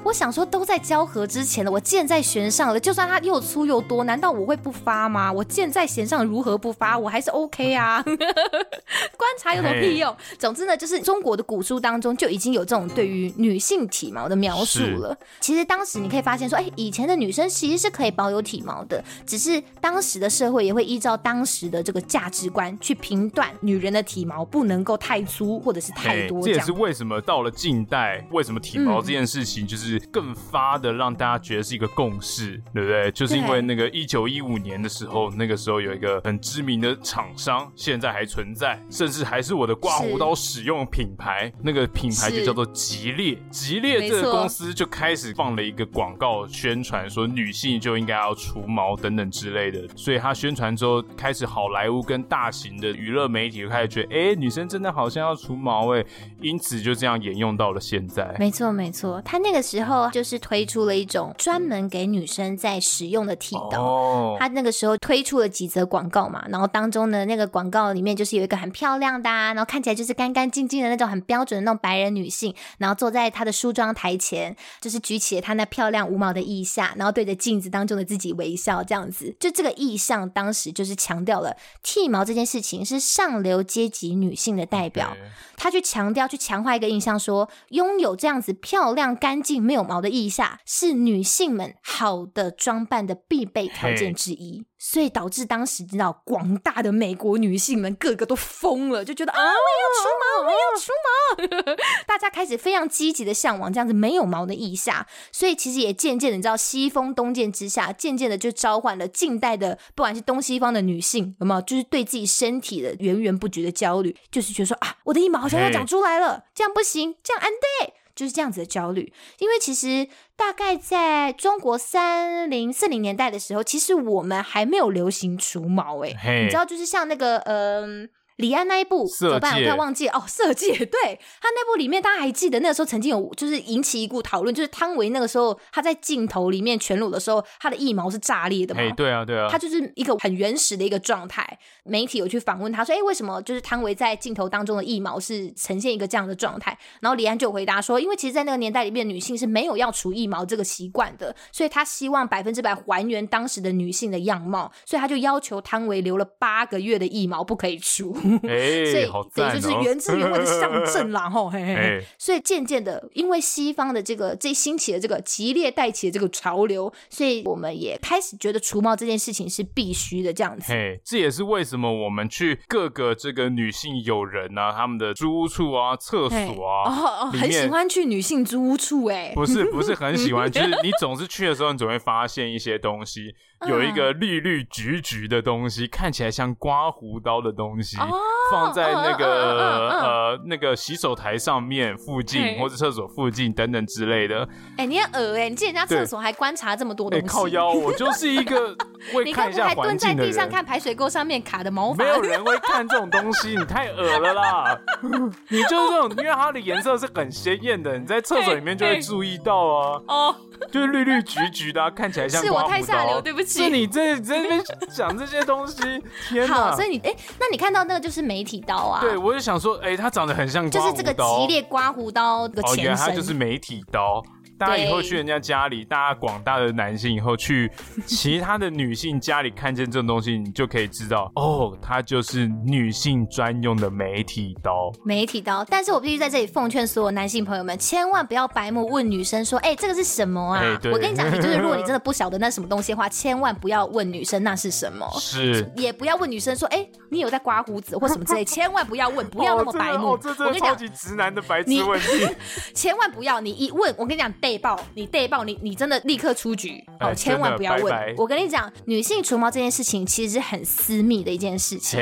我想说，都在交合之前了，我箭在弦上了，就算它又粗又多，难道我会不发吗？我箭在弦上，如何不发？我还是 OK 啊。观察有什么屁用？总之呢，就是中国的古书当中就已经有这种对于女性体毛的描述了。其实当时你可以发现说，哎，以前的女生其实是可以保有体毛的，只是当时的社会也会依照当时的这个价值观去评断女人的体毛不能够太粗或者是太多这。
这也是为什么到了近代，为什么体毛这件事情就是。更发的让大家觉得是一个共识，对不对？就是因为那个一九一五年的时候，那个时候有一个很知名的厂商，现在还存在，甚至还是我的刮胡刀使用品牌，那个品牌就叫做吉列。吉列这个公司就开始放了一个广告宣传，说女性就应该要除毛等等之类的。所以他宣传之后，开始好莱坞跟大型的娱乐媒体就开始觉得，哎，女生真的好像要除毛哎，因此就这样沿用到了现在。
没错，没错，他那个时候。就是推出了一种专门给女生在使用的剃刀。Oh. 他那个时候推出了几则广告嘛，然后当中呢，那个广告里面就是有一个很漂亮的，啊，然后看起来就是干干净净的那种很标准的那种白人女性，然后坐在她的梳妆台前，就是举起了她那漂亮无毛的腋下，然后对着镜子当中的自己微笑，这样子。就这个意象，当时就是强调了剃毛这件事情是上流阶级女性的代表。她去强调，去强化一个印象说，说拥有这样子漂亮、干净、没有毛的腋下，是女性们好的装扮的必备条件之一。所以导致当时知道广大的美国女性们个个都疯了，就觉得啊，我要除毛，我要除毛，大家开始非常积极的向往这样子没有毛的腋下。所以其实也渐渐的，你知道西风东渐之下，渐渐的就召唤了近代的不管是东西方的女性，有没有就是对自己身体的源源不绝的焦虑，就是觉得说啊，我的腋毛好像要长出来了，这样不行，这样安对。就是这样子的焦虑，因为其实大概在中国三零四零年代的时候，其实我们还没有流行除毛诶、欸，你知道，就是像那个嗯。呃李安那一部怎么办？我突然忘记了哦。色戒，对他那部里面，大家还记得那个时候曾经有就是引起一股讨论，就是汤唯那个时候他在镜头里面全裸的时候，他的腋毛是炸裂的嘛？
对啊，对啊，
他就是一个很原始的一个状态。媒体有去访问他说：“哎，为什么就是汤唯在镜头当中的腋毛是呈现一个这样的状态？”然后李安就回答说：“因为其实，在那个年代里面，女性是没有要除腋毛这个习惯的，所以他希望百分之百还原当时的女性的样貌，所以他就要求汤唯留了八个月的腋毛不可以除。”
哎，
所以
好赞哦
对，就是原汁原味的上阵啦，吼，嘿嘿嘿。
哎
所以渐渐的，因为西方的这个这兴起的这个激烈带起的这个潮流，所以我们也开始觉得除毛这件事情是必须的，这样子。
嘿，这也是为什么我们去各个这个女性友人啊，他们的租屋处啊、厕所啊，
哦哦，很喜欢去女性租屋处，哎，
不是不是很喜欢，就是你总是去的时候，你总会发现一些东西，有一个绿绿橘橘的东西，看起来像刮胡刀的东西，
哦
放在那
个
呃那个洗手台上面附近或者厕所附近等等之类的。
哎，你很恶哎，你进人家厕所还观察这么多东
哎，
西，
靠腰，我就是一个 会
你
看一下
该不会还蹲
环境的人。
在地上看排水沟上面卡的毛发？
没有人会看这种东西，你太恶了啦！你就是这种，因为它的颜色是很鲜艳的，你在厕所里面就会注意到啊。
哦，
就是绿绿橘橘的、啊，看起来像
是我太下流，对不起。
是你这在那边讲这些东西，天哪！
好，所以你哎，那你看到那个就是媒体刀啊？
对，我就想说，哎，它长得很像刀，
就是这个吉列刮胡刀的
哦，
前身。
原来它就是媒体刀。大家以后去人家家里，大家广大的男性以后去其他的女性家里看见这种东西，你就可以知道，哦，它就是女性专用的媒体刀。
媒体刀，但是我必须在这里奉劝所有男性朋友们，千万不要白目问女生说，哎、欸，这个是什么啊？
欸、
我跟你讲，你就是如果你真的不晓得那是什么东西的话，千万不要问女生那是什么，
是，
也不要问女生说，哎、欸，你有在刮胡子或什么之类，千万不要问，不要那么白目。
哦、这这超级直男的白痴问题，
千万不要，你一问，我跟你讲，被爆，你被爆，你你真的立刻出局，哦，
欸、
千万不要问。
拜拜，
我跟你讲，女性除毛这件事情其实是很私密的一件事情。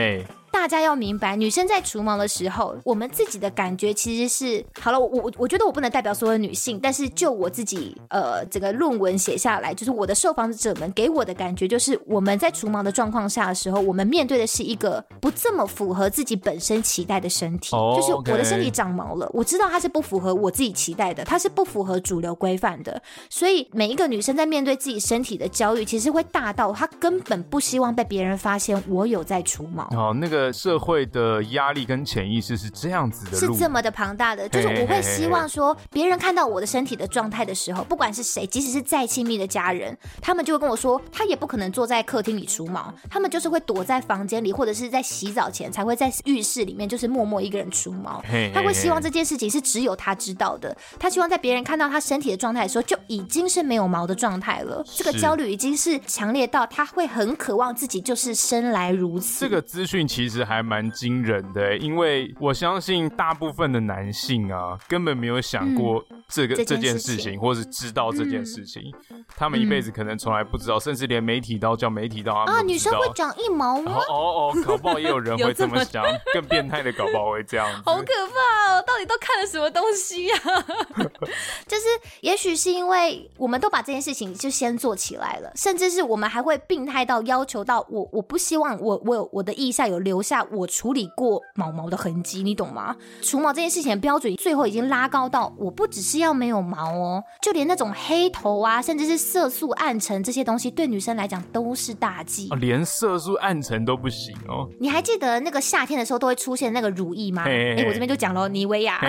大家要明白，女生在除毛的时候，我们自己的感觉其实是好了。我我我觉得我不能代表所有女性，但是就我自己呃，这个论文写下来，就是我的受访者们给我的感觉，就是我们在除毛的状况下的时候，我们面对的是一个不这么符合自己本身期待的身体。
Oh,
就是我的身体长毛了，我知道它是不符合我自己期待的，它是不符合主流规范的。所以每一个女生在面对自己身体的焦虑，其实会大到她根本不希望被别人发现我有在除毛。
哦，那个社会的。的压力跟潜意识是这样子的，
是这么的庞大的，就是我会希望说，别人看到我的身体的状态的时候，不管是谁，即使是再亲密的家人，他们就会跟我说，他也不可能坐在客厅里除毛，他们就是会躲在房间里，或者是在洗澡前才会在浴室里面，就是默默一个人除毛。他会希望这件事情是只有他知道的，他希望在别人看到他身体的状态的时候，就已经是没有毛的状态了。这个焦虑已经是强烈到他会很渴望自己就是生来如此。
这个资讯其实还蛮惊。人的，因为我相信大部分的男性啊，根本没有想过这个、嗯、这件事情，或是知道这件事情，嗯、他们一辈子可能从来不知道，嗯、甚至连媒体刀叫媒体刀啊，
女生会长一毛吗？
哦哦，搞不好也有人 会这么想，更变态的搞不好会这样，
好可怕哦！到底都看了什么东西呀、啊？就是也许是因为我们都把这件事情就先做起来了，甚至是我们还会病态到要求到我，我不希望我我有我的腋下有留下我处理过毛毛的痕迹，你懂吗？除毛这件事情的标准最后已经拉高到，我不只是要没有毛哦，就连那种黑头啊，甚至是色素暗沉这些东西，对女生来讲都是大忌。
哦，连色素暗沉都不行哦。
你还记得那个夏天的时候都会出现那个乳液吗？哎，我这边就讲了，妮维雅，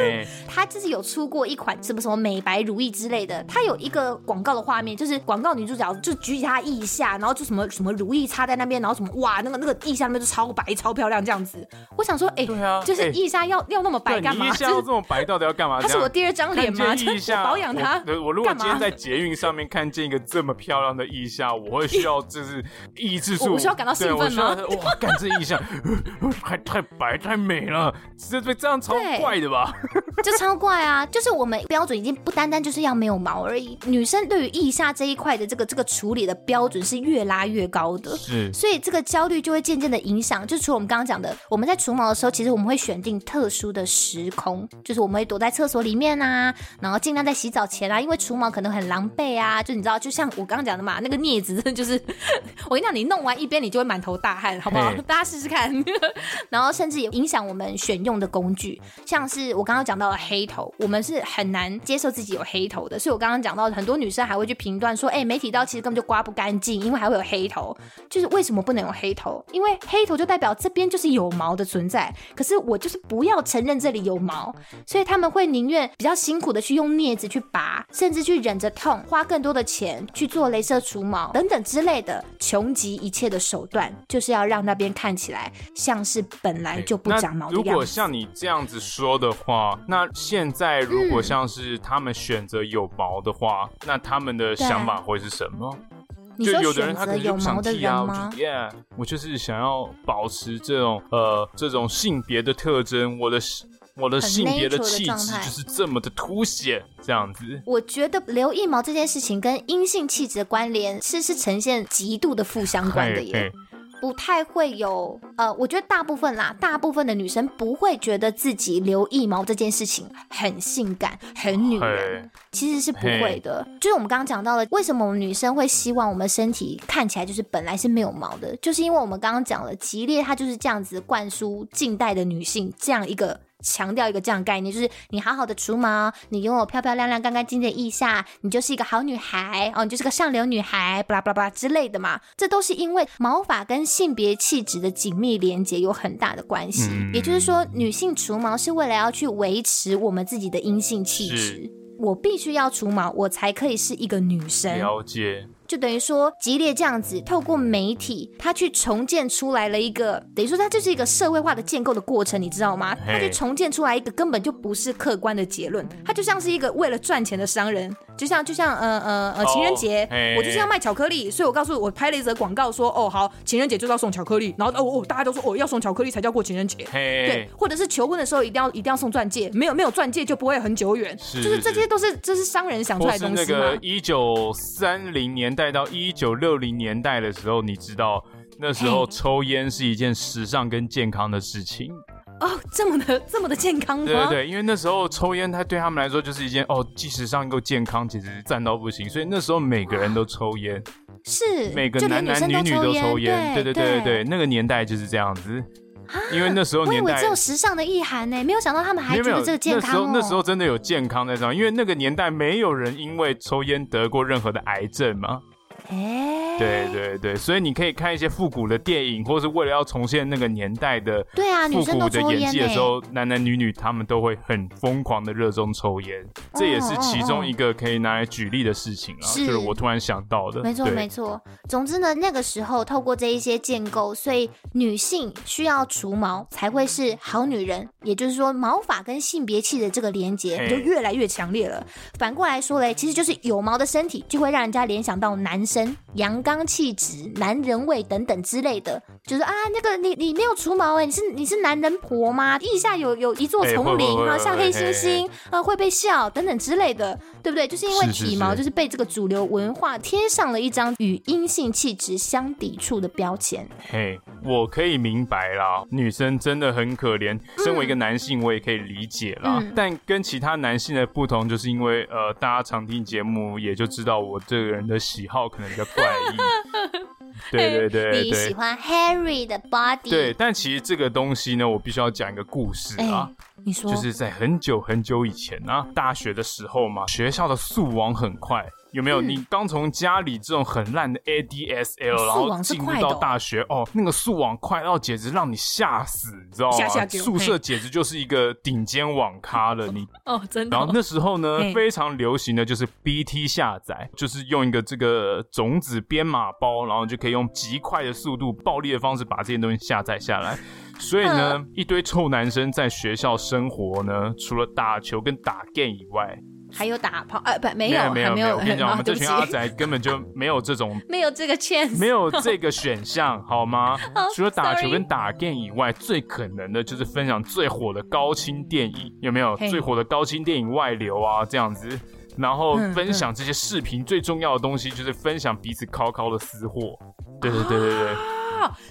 她就是有出过一款什么什么美白乳液之类的，它有一个广告的画面，就是广告女主角就举起她腋下，然后就什么什么乳液擦在那边，然后什么哇，那个那个腋下那边就超白超漂亮这样子。我想说，哎、欸，
对啊，
就是腋下要、欸、要那么白干嘛？
腋下要这么白，到底要干嘛？
他是我第二张脸吗？腋下保养它。
我如果今天在捷运上面看见一个这么漂亮的腋下，我会需要就是抑制住，
我需要感到兴奋吗？
哇，感这腋下 太太白太美了，这这这样超怪的吧？
就超怪啊！就是我们标准已经不单单就是要没有毛而已，女生对于腋下这一块的这个这个处理的标准是越拉越高的，
是，
所以这个焦虑就会渐渐的影响，就除了我们刚刚讲的，我们在除毛的时候，其实我们会选定特殊的时空，就是我们会躲在厕所里面啊，然后尽量在洗澡前啊，因为除毛可能很狼狈啊，就你知道，就像我刚刚讲的嘛，那个镊子就是，我跟你讲，你弄完一边你就会满头大汗，好不好？大家试试看。然后甚至也影响我们选用的工具，像是我刚刚讲到的黑头，我们是很难接受自己有黑头的，所以我刚刚讲到很多女生还会去评断说，哎，美体刀其实根本就刮不干净，因为还会有黑头，就是为什么不能有黑头？因为黑头就代代表这边就是有毛的存在。可是我就是不要承认这里有毛，所以他们会宁愿比较辛苦的去用镊子去拔，甚至去忍着痛，花更多的钱去做镭射除毛等等之类的，穷极一切的手段，就是要让那边看起来像是本来就不长毛的样子。
如果像你这样子说的话，那现在如果像是他们选择有毛的话，嗯、那他们的想法会是什么？
你说选择有毛的人吗
？Yeah，我就是想要保持这种呃这种性别的特征，我的我的性别的气质就是这么的凸显，这样子。
我觉得留腋毛这件事情跟阴性气质的关联是是呈现极度的负相关的耶。不太会有，呃，我觉得大部分啦，大部分的女生不会觉得自己留腋毛这件事情很性感、很女人，其实是不会的。就是我们刚刚讲到了，为什么我们女生会希望我们身体看起来就是本来是没有毛的，就是因为我们刚刚讲了，吉列它就是这样子灌输近代的女性这样一个。强调一个这样概念，就是你好好的除毛，你拥有漂漂亮亮、干干净净的腋下，你就是一个好女孩哦，你就是个上流女孩，巴拉巴拉巴拉之类的嘛。这都是因为毛发跟性别气质的紧密连接有很大的关系。嗯、也就是说，女性除毛是为了要去维持我们自己的阴性气质。我必须要除毛，我才可以是一个女生。
了解。
就等于说，吉列这样子透过媒体，他去重建出来了一个，等于说他就是一个社会化的建构的过程，你知道吗？他去重建出来一个根本就不是客观的结论，他就像是一个为了赚钱的商人，就像就像呃呃呃情人节，oh, 我就是要卖巧克力，所以我告诉我拍了一则广告说，哦好，情人节就是要送巧克力，然后哦哦大家都说哦要送巧克力才叫过情人节，对，或者是求婚的时候一定要一定要送钻戒，没有没有钻戒就不会很久远，就是这些都是这是商人想出来的东西吗？
一九三零年代到一九六零年代的时候，你知道那时候抽烟是一件时尚跟健康的事情
哦，这么的这么的健康吗？
对对对，因为那时候抽烟，它对他们来说就是一件哦，既时尚又健康，简直是赞到不行。所以那时候每个人都抽烟，
是
每个男男女女都抽烟，对对对对对，那个年代就是这样子。因为那时候年代，
只有时尚的意涵呢，没有想到他们还觉得这个健康。
那时候那时候真的有健康在上，因为那个年代没有人因为抽烟得过任何的癌症嘛。哎，对对对，所以你可以看一些复古的电影，或是为了要重现那个年代的对啊，复古的演技的时候，男男女女他们都会很疯狂的热衷抽烟，这也是其中一个可以拿来举例的事情啊，就是我突然想到的。
没错没错，总之呢，那个时候透过这一些建构，所以女性需要除毛才会是好女人，也就是说毛发跟性别气的这个连接就越来越强烈了。反过来说嘞，其实就是有毛的身体就会让人家联想到男生。阳刚气质、男人味等等之类的，就是啊，那个你你没有除毛哎，你是你是男人婆吗？腋下有有一座丛林啊，像黑猩猩啊，会被笑等等之类的，对不对？就是因为体毛就是被这个主流文化贴上了一张与阴性气质相抵触的标签。
嘿，我可以明白啦，女生真的很可怜。身为一个男性，我也可以理解啦。嗯、但跟其他男性的不同，就是因为呃，大家常听节目，也就知道我这个人的喜好可能。比较怪异，对对对对，
你喜欢 Harry 的 body，
对，但其实这个东西呢，我必须要讲一个故事啊，
你说，
就是在很久很久以前啊，大学的时候嘛，学校的速网很快。有没有？嗯、你刚从家里这种很烂的 ADSL，然后进入到大学哦，哦，那个速网快到简直让你吓死，你知道吗？宿舍简直就是一个顶尖网咖了，你
哦，真的、哦。
然后那时候呢，非常流行的就是 BT 下载，就是用一个这个种子编码包，然后就可以用极快的速度、暴力的方式把这些东西下载下来。所以呢，嗯、一堆臭男生在学校生活呢，除了打球跟打 game 以外。
还有打炮，呃，不，没有，没有，没有。
我跟你讲，我们这群阿宅根本就没有这种，
没有这个 chance，
没有这个选项，好吗？除了打球跟打 game 以外，最可能的就是分享最火的高清电影，有没有？最火的高清电影外流啊，这样子，然后分享这些视频，最重要的东西就是分享彼此靠靠的私货。对对对对对。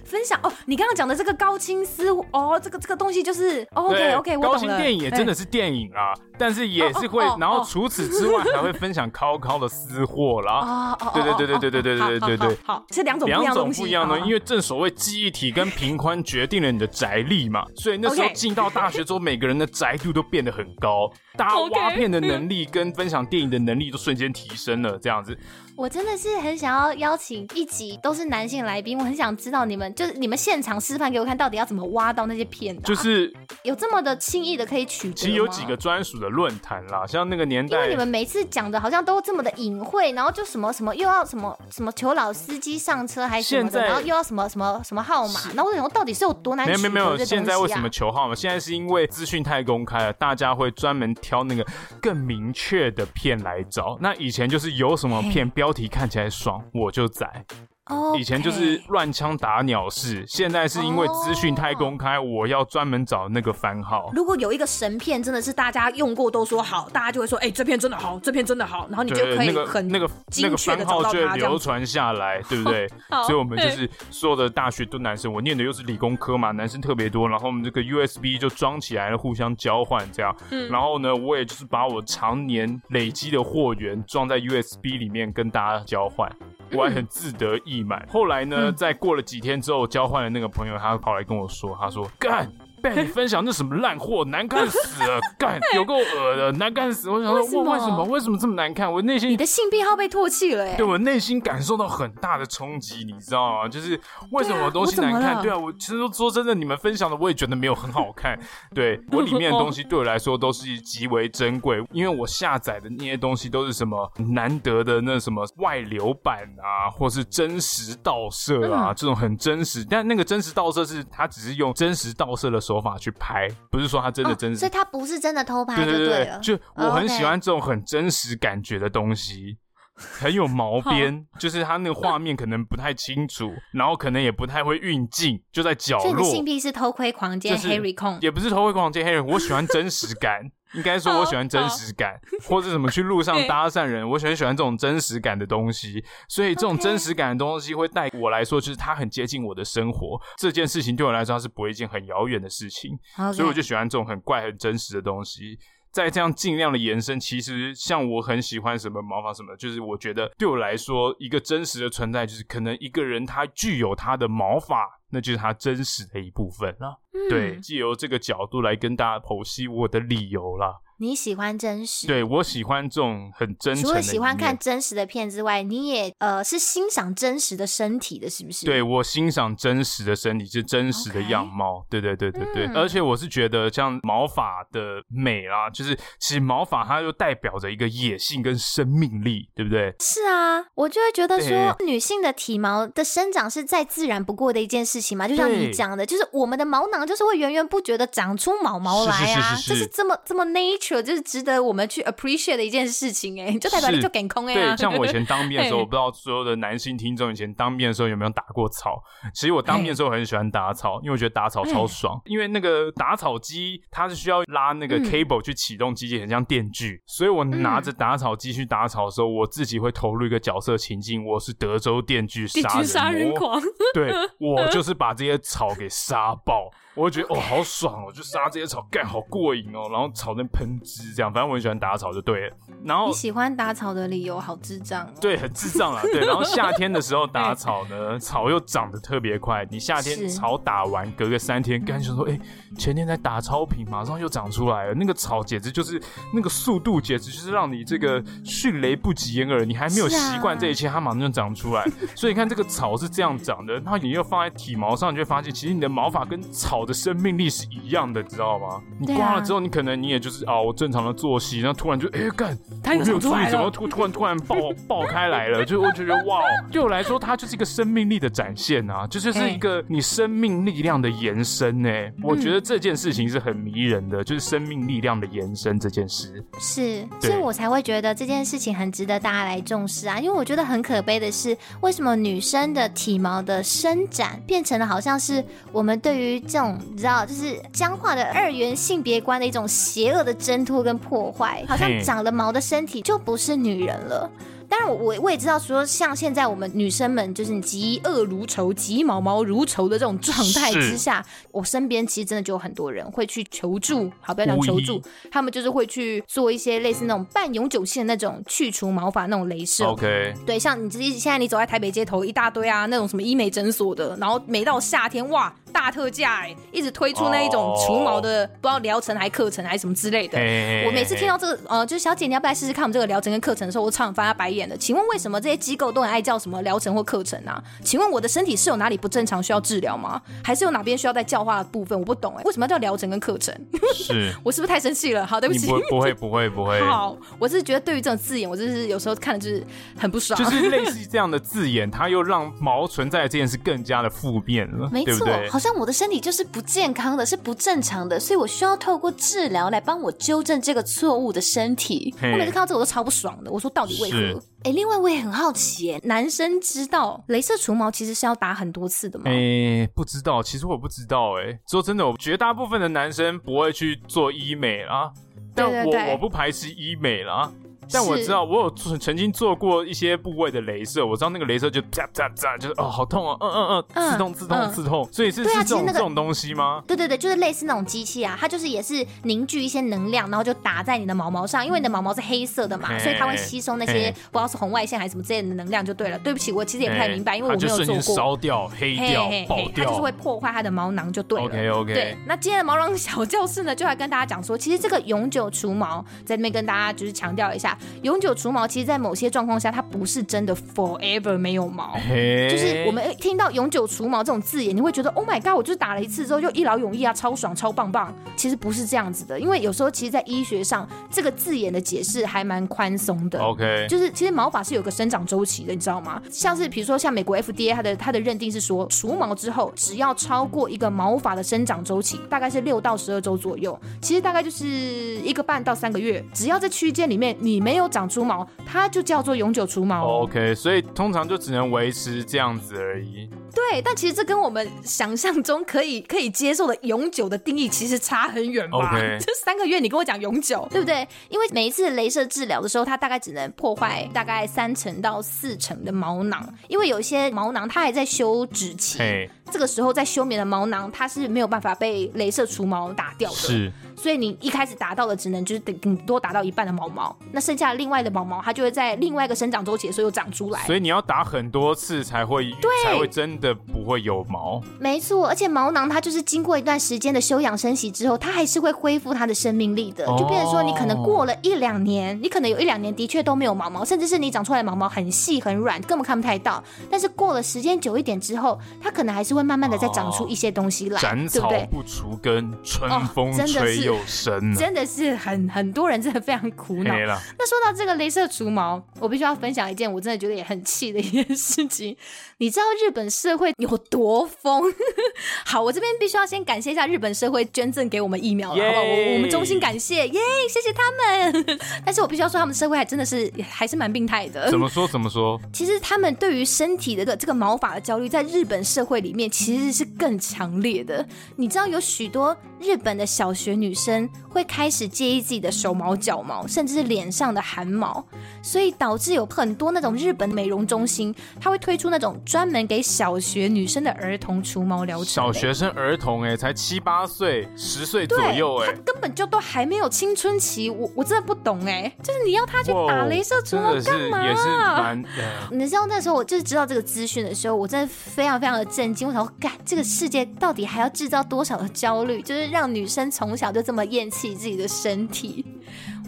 分享哦，你刚刚讲的这个高清私哦，这个这个东西就是、哦、OK OK，我
高清电影也真的是电影啊，但是也是会，然后除此之外还会分享高高的私货啦。对对对对对对对对对对，
好，这两种
两种不一样的，因为正所谓记忆体跟频宽决定了你的宅力嘛，所以那时候进到大学之后，每个人的宅度都变得很高，大家 挖片的能力跟分享电影的能力都瞬间提升了，这样子。
我真的是很想要邀请一集都是男性来宾，我很想知道你们就是你们现场示范给我看，到底要怎么挖到那些片段，
就是
有这么的轻易的可以取得。
其实有几个专属的论坛啦，像那个年代，
因为你们每次讲的好像都这么的隐晦，然后就什么什么又要什么什么求老司机上车还是什么的，然后又要什么什么什么号码，然后我想说到底是有多难？
没有没有没有，现在为什么求号码？现在是因为资讯太公开了，大家会专门挑那个更明确的片来找。那以前就是有什么片标标题看起来爽，我就宰。
Oh.
以前就是乱枪打鸟式，现在是因为资讯太公开，oh. 我要专门找那个番号。
如果有一个神片，真的是大家用过都说好，大家就会说，哎、欸，这片真的好，这片真的好，然后你就可以很
那个那个番号就会流传下来，对不对？所以我们就是所有的大学都男生，我念的又是理工科嘛，男生特别多，然后我们这个 USB 就装起来了，互相交换这样。嗯。然后呢，我也就是把我常年累积的货源装在 USB 里面跟大家交换。我还很自得意满。后来呢，在过了几天之后，交换的那个朋友，他跑来跟我说：“他说干。”被你分享那什么烂货，难看死了！干，有够恶的，难看死！我想说，为什么？为什么？为什么这么难看？我内心
你的性癖好被唾弃了，哎，
对我内心感受到很大的冲击，你知道吗？就是为什么东西难看？对啊，我其实说真的，你们分享的我也觉得没有很好看。对我里面的东西对我来说都是极为珍贵，因为我下载的那些东西都是什么难得的那什么外流版啊，或是真实盗摄啊，这种很真实。但那个真实盗摄是它只是用真实盗摄的手。手法去拍，不是说他真的真实，哦，
所以他不是真的偷拍就对了。对对对，就
我很喜欢这种很真实感觉的东西，哦 okay，很有毛边，就是他那个画面可能不太清楚，然后可能也不太会运镜，就在角落。
这个性癖是偷窥狂奸黑人控，
也不是偷窥狂奸黑人，我喜欢真实感。应该说，我喜欢真实感，或者怎么去路上搭讪人，我喜欢喜欢这种真实感的东西。所以这种真实感的东西会带我来说，就是它很接近我的生活。这件事情对我来说，它是不会一件很遥远的事情。所以我就喜欢这种很怪、很真实的东西。在这样尽量的延伸，其实像我很喜欢什么毛发什么，就是我觉得对我来说，一个真实的存在，就是可能一个人他具有他的毛发，那就是他真实的一部分了。嗯、对，借由这个角度来跟大家剖析我的理由啦。
你喜欢真实？
对，我喜欢这种很真实。
除了喜欢看真实的片之外，你也呃是欣赏真实的身体的，是不是？
对，我欣赏真实的身体，是真实的样貌。对对对对对，嗯、而且我是觉得像毛发的美啦，就是其实毛发它又代表着一个野性跟生命力，对不对？
是啊，我就会觉得说女性的体毛的生长是再自然不过的一件事情嘛，就像你讲的，就是我们的毛囊就是会源源不绝的长出毛毛来啊，就是，是，是，是，是这么这么 nature。就是值得我们去 appreciate 的一件事情哎，就代表你就给空哎。
对，像我以前当面的时候，我不知道所有的男性听众以前当面的时候有没有打过草。其实我当面的时候很喜欢打草，因为我觉得打草超爽。因为那个打草机它是需要拉那个 cable 去启动机器，很像电锯。所以我拿着打草机去打草的时候，我自己会投入一个角色情境，我是德州电锯杀人
杀人狂。
对，我就是把这些草给杀爆。我就觉得哦，好爽哦，就杀这些草，干好过瘾哦。然后草那喷汁这样，反正我很喜欢打草就对了。然后
你喜欢打草的理由好智障。
对，很智障啊。对，然后夏天的时候打草呢，草又长得特别快。你夏天草打完，隔个三天，干就说，哎，前天才打草坪，马上又长出来了。那个草简直就是那个速度，简直就是让你这个迅雷不及掩耳。你还没有习惯这一切，它马上就长出来。所以你看这个草是这样长的，然后你又放在体毛上，你就会发现，其实你的毛发跟草。我的生命力是一样的，知道吗？你刮了之后，你可能你也就是啊，我正常的作息，然后突然就哎干，他有没有注意怎么突突然突然爆爆开来了？就我就觉得哇，对我来说，它就是一个生命力的展现啊，就就是一个你生命力量的延伸呢。我觉得这件事情是很迷人的，就是生命力量的延伸这件事。
是，所以我才会觉得这件事情很值得大家来重视啊。因为我觉得很可悲的是，为什么女生的体毛的伸展变成了好像是我们对于这种。你知道，就是僵化的二元性别观的一种邪恶的挣脱跟破坏，好像长了毛的身体就不是女人了。当然，我我也知道说，像现在我们女生们就是嫉恶如仇、嫉毛毛如仇的这种状态之下，我身边其实真的就有很多人会去求助。好，不要讲求助，他们就是会去做一些类似那种半永久性的那种去除毛发那种镭射。
OK，
对，像你自己现在你走在台北街头，一大堆啊那种什么医美诊所的，然后每到夏天哇，大特价哎，一直推出那一种除毛的，不知道疗程还课程还是什么之类的。我每次听到这个呃，就是小姐你要不要试试看我们这个疗程跟课程的时候，我常常翻他白眼的。请问为什么这些机构都很爱叫什么疗程或课程啊？请问我的身体是有哪里不正常需要治疗吗？还是有哪边需要再教化的部分？我不懂哎，为什么要叫疗程跟课程？
是
我是不是太生气了？好，对不起。
不不会不会不会。
好，我是觉得对于这种字眼，我就是有时候看的就是很不爽。
就是类似这样的字眼，它又让毛存在的这件事更加的负面了。
没错，好像我的身体就是不健康的，是不正常的，所以我需要透过治疗来帮我纠正这个错误的身体。
我每次看到这我都超不爽的。我说到底为何？
哎，另外我也很好奇，
男生知道镭射除毛其实是要打很多次的吗？
哎，不知道，其实我不知道。哎，说真的，我绝大部分的男生不会去做医美啦，但我我不排斥医美啦。但我知道，我有曾经做过一些部位的镭射，我知道那个镭射就啪啪啪，就是哦，好痛哦，嗯嗯嗯，刺痛刺痛刺痛，所以是是这种这种东西吗？
对对对，就是类似那种机器啊，它就是也是凝聚一些能量，然后就打在你的毛毛上，因为你的毛毛是黑色的嘛，所以它会吸收那些不知道是红外线还是什么之类的能量就对了。对不起，我其实也不太明白，因为我没有做过。
烧掉、黑掉、爆掉，
它就是会破坏它的毛囊就对了。
OK OK。
对，那今天的毛囊小教室呢，就来跟大家讲说，其实这个永久除毛，在那边跟大家就是强调一下，永久除毛。其实，在某些状况下，它不是真的 forever 没有毛。就是我们听到永久除毛这种字眼，你会觉得 Oh my god！我就是打了一次之后就一劳永逸啊，超爽、超棒棒。其实不是这样子的，因为有时候其实，在医学上，这个字眼的解释还蛮宽松的。
OK，
就是其实毛发是有个生长周期的，你知道吗？像是比如说像美国 FDA 它的它的认定是说，除毛之后只要超过一个毛发的生长周期，大概是六到十二周左右，其实大概就是一个半到三个月，只要在区间里面你没有长出毛。它就叫做永久除毛
，OK，所以通常就只能维持这样子而已。
对，但其实这跟我们想象中可以 可以接受的永久的定义其实差很远吧这 三个月你跟我讲永久，对不对？因为每一次镭射治疗的时候，它大概只能破坏大概三成到四成的毛囊，因为有一些毛囊它还在休止期，hey. 这个时候在休眠的毛囊它是没有办法被镭射除毛打掉的。
是。
所以你一开始达到的只能就是顶顶多达到一半的毛毛，那剩下另外的毛毛它就会在另外一个生长周期的时候又长出来。
所以你要打很多次才会，对，才会真的不会有毛。
没错，而且毛囊它就是经过一段时间的休养生息之后，它还是会恢复它的生命力的。就变成说，你可能过了一两年，你可能有一两年的确都没有毛毛，甚至是你长出来的毛毛很细很软，根本看不太到。但是过了时间久一点之后，它可能还是会慢慢的再长出一些东西来，
斩草不除根，春风吹又生。
真的是很很多人真的非常苦恼。那说到这个镭射除毛，我必须要分享一件我真的觉得也很气的一件事情。你知道日本社会有多疯？好，我这边必须要先感谢一下日本社会捐赠给我们疫苗了!好不好？我我们衷心感谢，耶、yeah!，谢谢他们。但是我必须要说，他们社会还真的是还是蛮病态的。
怎么说？怎么说？
其实他们对于身体的这个这个毛发的焦虑，在日本社会里面其实是更强烈的。你知道有许多日本的小学女生。会开始介意自己的手毛、脚毛，甚至是脸上的汗毛，所以导致有很多那种日本美容中心，他会推出那种专门给小学女生的儿童除毛疗程。
小学生儿童哎，才七八岁、十岁左右哎，
他根本就都还没有青春期。我我真的不懂哎，就是你要他去打镭射除毛干嘛？
也是蛮……
你知道那时候我就是知道这个资讯的时候，我真的非常非常的震惊。我想说，干这个世界到底还要制造多少的焦虑？就是让女生从小就这么厌弃。自己的身体，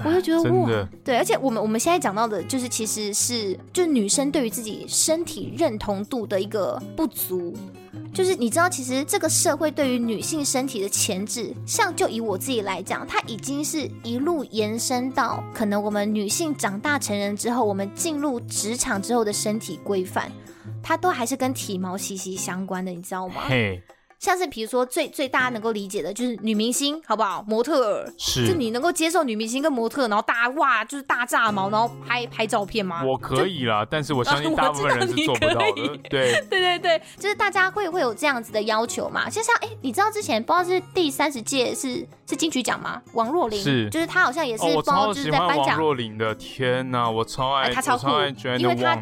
我就觉得哇，对，而且我们我们现在讲到的，就是其实是就是女生对于自己身体认同度的一个不足，就是你知道，其实这个社会对于女性身体的前置，像就以我自己来讲，它已经是一路延伸到可能我们女性长大成人之后，我们进入职场之后的身体规范，它都还是跟体毛息息相关的，你知道
吗？
像是比如说最最大家能够理解的就是女明星，好不好？模特儿是，就你能够接受女明星跟模特，然后大哇就是大炸毛，然后拍拍照片吗？
我可以啦，但是我相信大部分人是做不到的。对
对对对，就是大家会会有这样子的要求嘛？就像哎，你知道之前不知道是第三十届是是金曲奖吗？王若琳是，就是她好像也是，
我超喜欢王若琳的，天哪，我超爱，
她超酷，因为她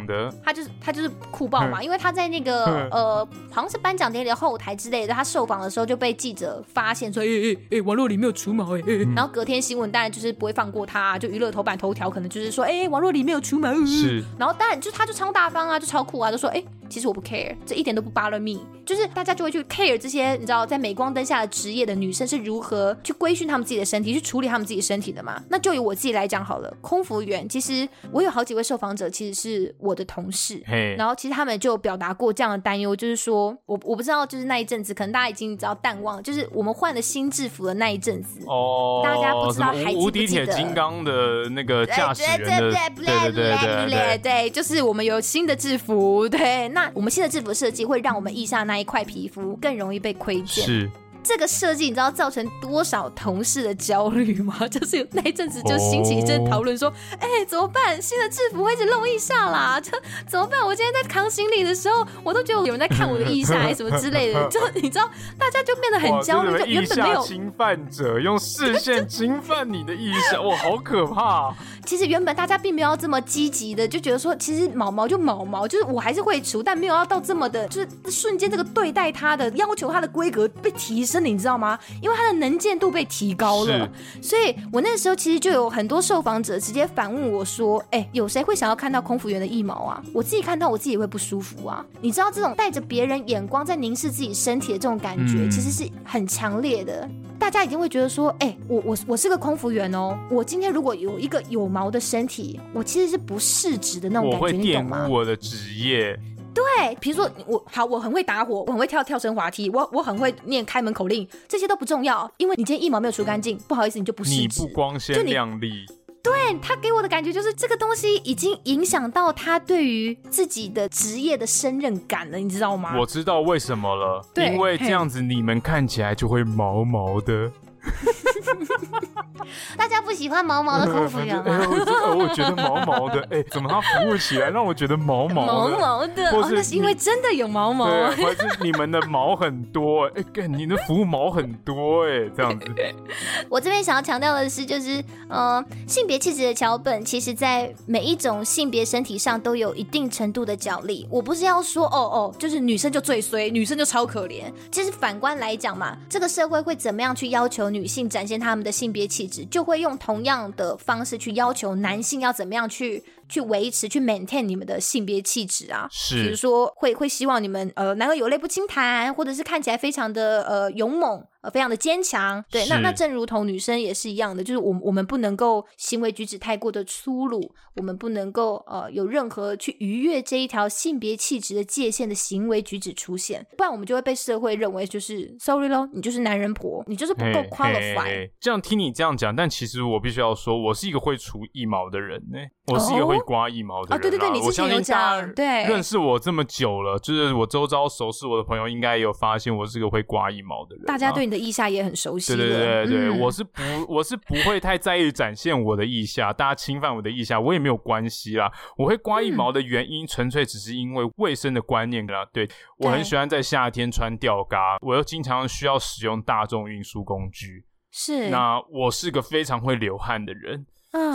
她就是她就是酷爆嘛，因为她在那个呃好像是颁奖典礼的后台之类的。他受访的时候就被记者发现说：“哎哎哎，王若琳没有除毛哎、欸欸。”然后隔天新闻当然就是不会放过他，就娱乐头版头条可能就是说：“哎、欸，王若琳没有除毛。”是。然后当然就他就超大方啊，就超酷啊，就说：“哎、欸，其实我不 care，这一点都不 bother me。就是大家就会去 care 这些，你知道，在镁光灯下的职业的女生是如何去规训她们自己的身体，去处理她们自己身体的嘛？那就以我自己来讲好了，空服员，其实我有好几位受访者，其实是我的同事.然后其实他们就表达过这样的担忧，就是说我我不知道，就是那一阵子，可能大家已经知道淡忘，就是我们换了新制服的那一阵子，哦、oh，大家不知道还记不记得
无敌铁金刚的那个驾驶员的，对对对对对对，对，对，
对，就是我们有新的制服，对，那我们新的制服设计会让我们腋下那一块皮肤更容易被窥见。
是。
这个设计你知道造成多少同事的焦虑吗？就是有那一阵子就兴起一阵讨论说，哎、oh. 欸，怎么办？新的制服会一直露腋下啦，这 怎么办？我今天在扛行李的时候，我都觉得有人在看我的腋下，还什么之类的。就你知道，大家就变得很焦虑，就原本没有
侵犯者用视线侵犯你的腋下，哇，好可怕！
其实原本大家并没有这么积极的，就觉得说，其实毛毛就毛毛，就是我还是会除，但没有要到这么的，就是瞬间这个对待它的要求，它的规格被提升了，你知道吗？因为它的能见度被提高了，所以我那时候其实就有很多受访者直接反问我说：“哎、欸，有谁会想要看到空服员的一毛啊？我自己看到我自己也会不舒服啊！你知道这种带着别人眼光在凝视自己身体的这种感觉，其实是很强烈的。大家一定会觉得说：哎、欸，我我我是个空服员哦，我今天如果有一个有毛的身体，我其实是不适职的那种感觉，你懂吗？
我的职业。
对，比如说我好，我很会打火，我很会跳跳绳滑梯，我我很会念开门口令，这些都不重要，因为你今天一毛没有除干净，不好意思，你就不是。
你不光鲜亮丽。
对，他给我的感觉就是这个东西已经影响到他对于自己的职业的胜任感了，你知道吗？
我知道为什么了，因为这样子你们看起来就会毛毛的。
大家不喜欢毛毛的空服员吗？
哎、我，我觉得毛毛的，哎，怎么他服务起来让我觉得毛毛的？
毛毛的，哦，那是因为真的有毛毛。
对，还是你们的毛很多？哎，你的服务毛很多，哎，这样子。
我这边想要强调的是，就是呃，性别气质的桥本，其实在每一种性别身体上都有一定程度的角力。我不是要说哦哦，就是女生就最衰，女生就超可怜。其实反观来讲嘛，这个社会会怎么样去要求女性展现她们的性别气质，就会用同样的方式去要求男性要怎么样去去维持、去 maintain 你们的性别气质啊。
是，
比如说会会希望你们呃，男儿有泪不轻弹，或者是看起来非常的呃勇猛。呃，非常的坚强，对，那那正如同女生也是一样的，就是我我们不能够行为举止太过的粗鲁，我们不能够呃有任何去逾越这一条性别气质的界限的行为举止出现，不然我们就会被社会认为就是 sorry 咯，你就是男人婆，你就是不够 qualified。
这样听你这样讲，但其实我必须要说，我是一个会除腋毛的人呢，我是一个会刮腋毛的人啊，
哦，对对对，你之前有讲，对，
认识我这么久了，就是我周遭熟识我的朋友应该也有发现我是个会刮腋毛的人，
大家对你的腋下也很熟悉。
对对对对，嗯、我是不我是不会太在意展现我的腋下，大家侵犯我的腋下，我也没有关系啦。我会刮腋毛的原因，纯粹只是因为卫生的观念啦。对，我很喜欢在夏天穿吊嘎，我又经常需要使用大众运输工具。
是，
那我是个非常会流汗的人。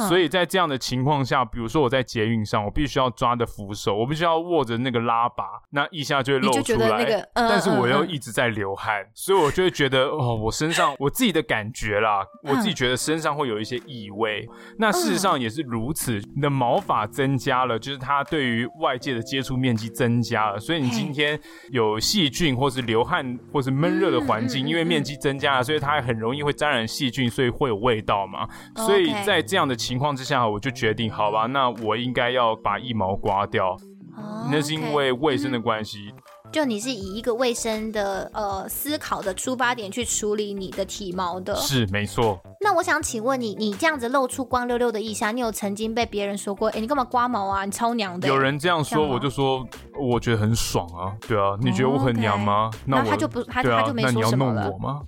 所以在这样的情况下，比如说我在捷运上，我必须要抓着扶手，我必须要握着那个拉把，那腋下就会露出来。那个嗯、但是我又一直在流汗，嗯、所以我就会觉得哦，我身上我自己的感觉啦，我自己觉得身上会有一些异味。那事实上也是如此，你的毛发增加了，就是它对于外界的接触面积增加了，所以你今天有细菌或是流汗或是闷热的环境，因为面积增加了，所以它很容易会沾染细菌，所以会有味道嘛。所以在这样的情况之下，我就决定，好吧，那我应该要把腋毛刮掉。Oh, 那是因为卫生的关系。
就你是以一个卫生的呃思考的出发点去处理你的体毛的，
是没错。
那我想请问你，你这样子露出光溜溜的腋下，你有曾经被别人说过，哎、欸，你干嘛刮毛啊？你超娘的。
有人这样说，我就说，我觉得很爽啊。对啊，你觉得我很娘吗？Oh, okay. 那，
那他就不，他、啊、他就没说什么了。
那你要弄我吗？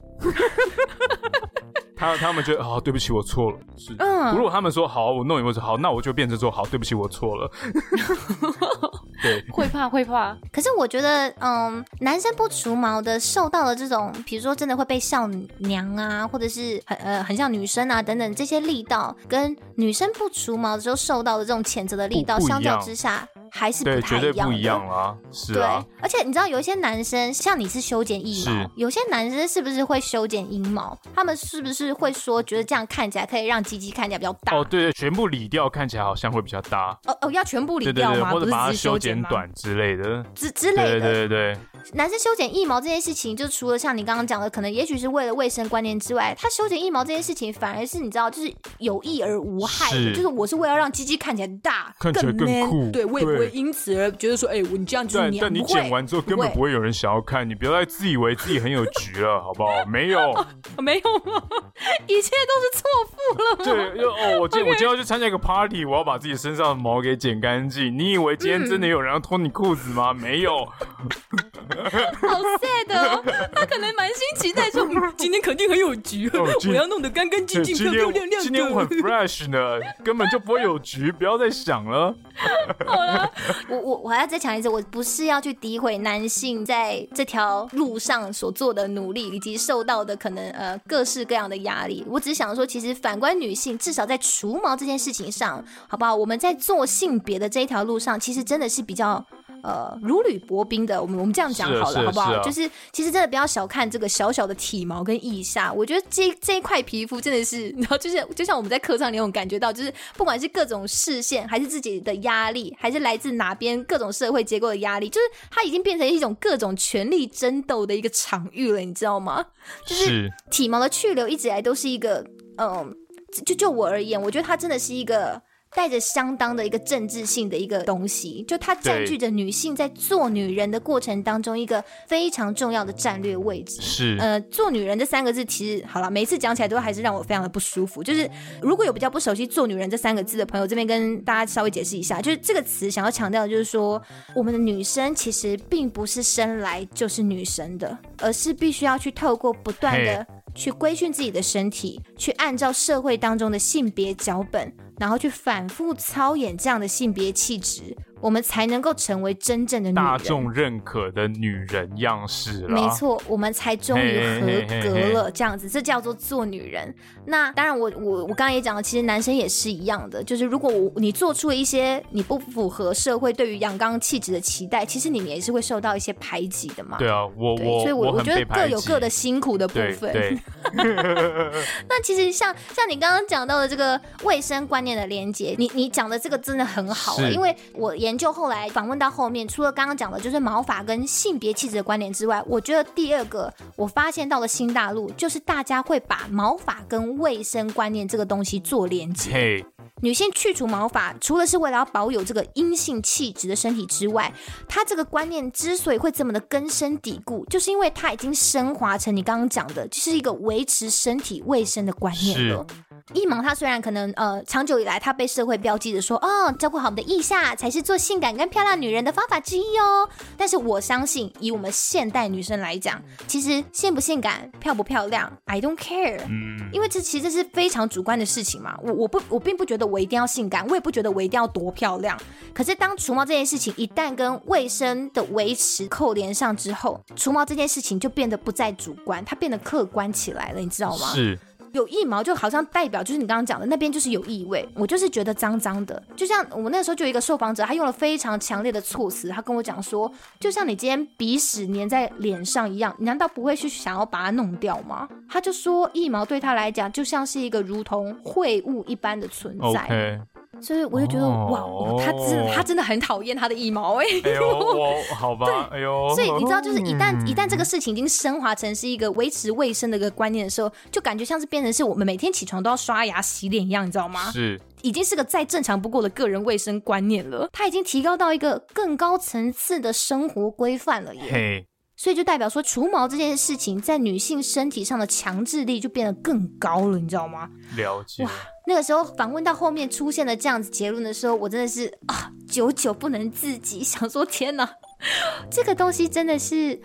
他他们觉得好、哦，对不起，我错了。是，嗯，如果他们说好，我弄你，我说好，那我就变成说好，对不起，我错了。对，
会怕会怕。可是我觉得，嗯，男生不除毛的，受到了这种，比如说真的会被笑娘啊，或者是很呃很像女生啊等等这些力道，跟女生不除毛的时候受到的这种谴责的力道，相较之下。还是不太一样的。
对，绝对不一样啊，是啊。
对，而且你知道，有一些男生像你是修剪腋毛，有些男生是不是会修剪阴毛？他们是不是会说，觉得这样看起来可以让鸡鸡看起来比较大？
哦，对对，全部理掉，看起来好像会比较大。
哦哦，要全部理掉吗？
对对对，或者把它修剪短之类的，
之之类的。对
对对对。
男生修剪腋毛这件事情，就除了像你刚刚讲的，可能也许是为了卫生观念之外，他修剪腋毛这件事情，反而是你知道，就是有益而无害的，就是我是为了让鸡鸡看起来大，
看起来更酷，
对，我也不会因此而觉得说，哎、欸，我你这样子你
但你剪完之后根本不会有人想要看，你不要再自以为自己很有局了，好不好？没有，
没有吗？一切都是错付了吗？
对，哦，我今 Okay. 我今天要去参加一个 party，我要把自己身上的毛给剪干净。你以为今天真的有人要脱你裤子吗？嗯、没有。
好 sad 哦，他可能满心期待说，今天肯定很有局，哦、我要弄得干干净净、漂漂亮亮。
今天我很 fresh 呢，根本就不会有局，不要再想了。
好了，我我我还要再讲一次，我不是要去诋毁男性在这条路上所做的努力，以及受到的可能呃各式各样的压力。我只是想说，其实反观女性，至少在除毛这件事情上，好不好？我们在做性别的这一条路上，其实真的是比较。呃，如履薄冰的，我们我们这样讲好了，好不好？就是其实真的不要小看这个小小的体毛跟腋下，我觉得这这一块皮肤真的是，然后就是就像我们在课上那种感觉到，就是不管是各种视线，还是自己的压力，还是来自哪边各种社会结构的压力，就是它已经变成一种各种权力争斗的一个场域了，你知道吗？就是体毛的去留一直以来都是一个，嗯、呃，就就我而言，我觉得它真的是一个。带着相当的一个政治性的一个东西，就它占据着女性在做女人的过程当中一个非常重要的战略位置。
是，
呃，做女人这三个字，其实好了，每次讲起来都还是让我非常的不舒服。就是如果有比较不熟悉“做女人”这三个字的朋友，这边跟大家稍微解释一下，就是这个词想要强调的就是说，我们的女生其实并不是生来就是女神的，而是必须要去透过不断的去规训自己的身体，去按照社会当中的性别脚本。然后去反复操演这样的性别气质。我们才能够成为真正的女人，
大众认可的女人样式了。
没错，我们才终于合格了。这样子，这叫做做女人。那当然我，我我我刚刚也讲了，其实男生也是一样的。就是如果我你做出了一些你不符合社会对于阳刚气质的期待，其实你们也是会受到一些排挤的嘛。
对啊，我我
所以我，我
我
觉得各有各的辛苦的部分。对。那其实像像你刚刚讲到的这个卫生观念的连接，你你讲的这个真的很好，是因为我也。研究后来访问到后面，除了刚刚讲的就是毛发跟性别气质的关联之外，我觉得第二个我发现到了新大陆就是大家会把毛发跟卫生观念这个东西做连接。
Hey.
女性去除毛发，除了是为了要保有这个阴性气质的身体之外，她这个观念之所以会这么的根深蒂固，就是因为它已经升华成你刚刚讲的，就是一个维持身体卫生的观念了。腋毛它虽然可能呃长久以来她被社会标记着说哦，照顾好我们的腋下才是做性感跟漂亮女人的方法之一哦，但是我相信以我们现代女生来讲，其实性不性感、漂不漂亮，I don't care，嗯，因为这其实这是非常主观的事情嘛，我我不我并不觉得我一定要性感，我也不觉得我一定要多漂亮，可是当除毛这件事情一旦跟卫生的维持扣连上之后，除毛这件事情就变得不再主观，它变得客观起来了，你知道吗？
是。
有异毛就好像代表就是你刚刚讲的那边就是有异味，我就是觉得脏脏的。就像我那时候就有一个受访者，他用了非常强烈的措辞，他跟我讲说，就像你今天鼻屎粘在脸上一样，你难道不会去想要把它弄掉吗？他就说异毛对他来讲就像是一个如同秽物一般的存在。所以我就觉得、哦、哇，哇，他真他真的很讨厌他的腋毛哎、欸。
哎呦，好吧，对，哎呦。
所以你知道，就是一旦、嗯、一旦这个事情已经升华成是一个维持卫生的一个观念的时候，就感觉像是变成是我们每天起床都要刷牙洗脸一样，你知道吗？
是，
已经是个再正常不过的个人卫生观念了。它已经提高到一个更高层次的生活规范了耶。
嘿。
所以就代表说，除毛这件事情在女性身体上的强制力就变得更高了，你知道吗？
了解。哇，
那个时候访问到后面出现了这样子结论的时候，我真的是啊，久久不能自己，想说天哪，这个东西真的是。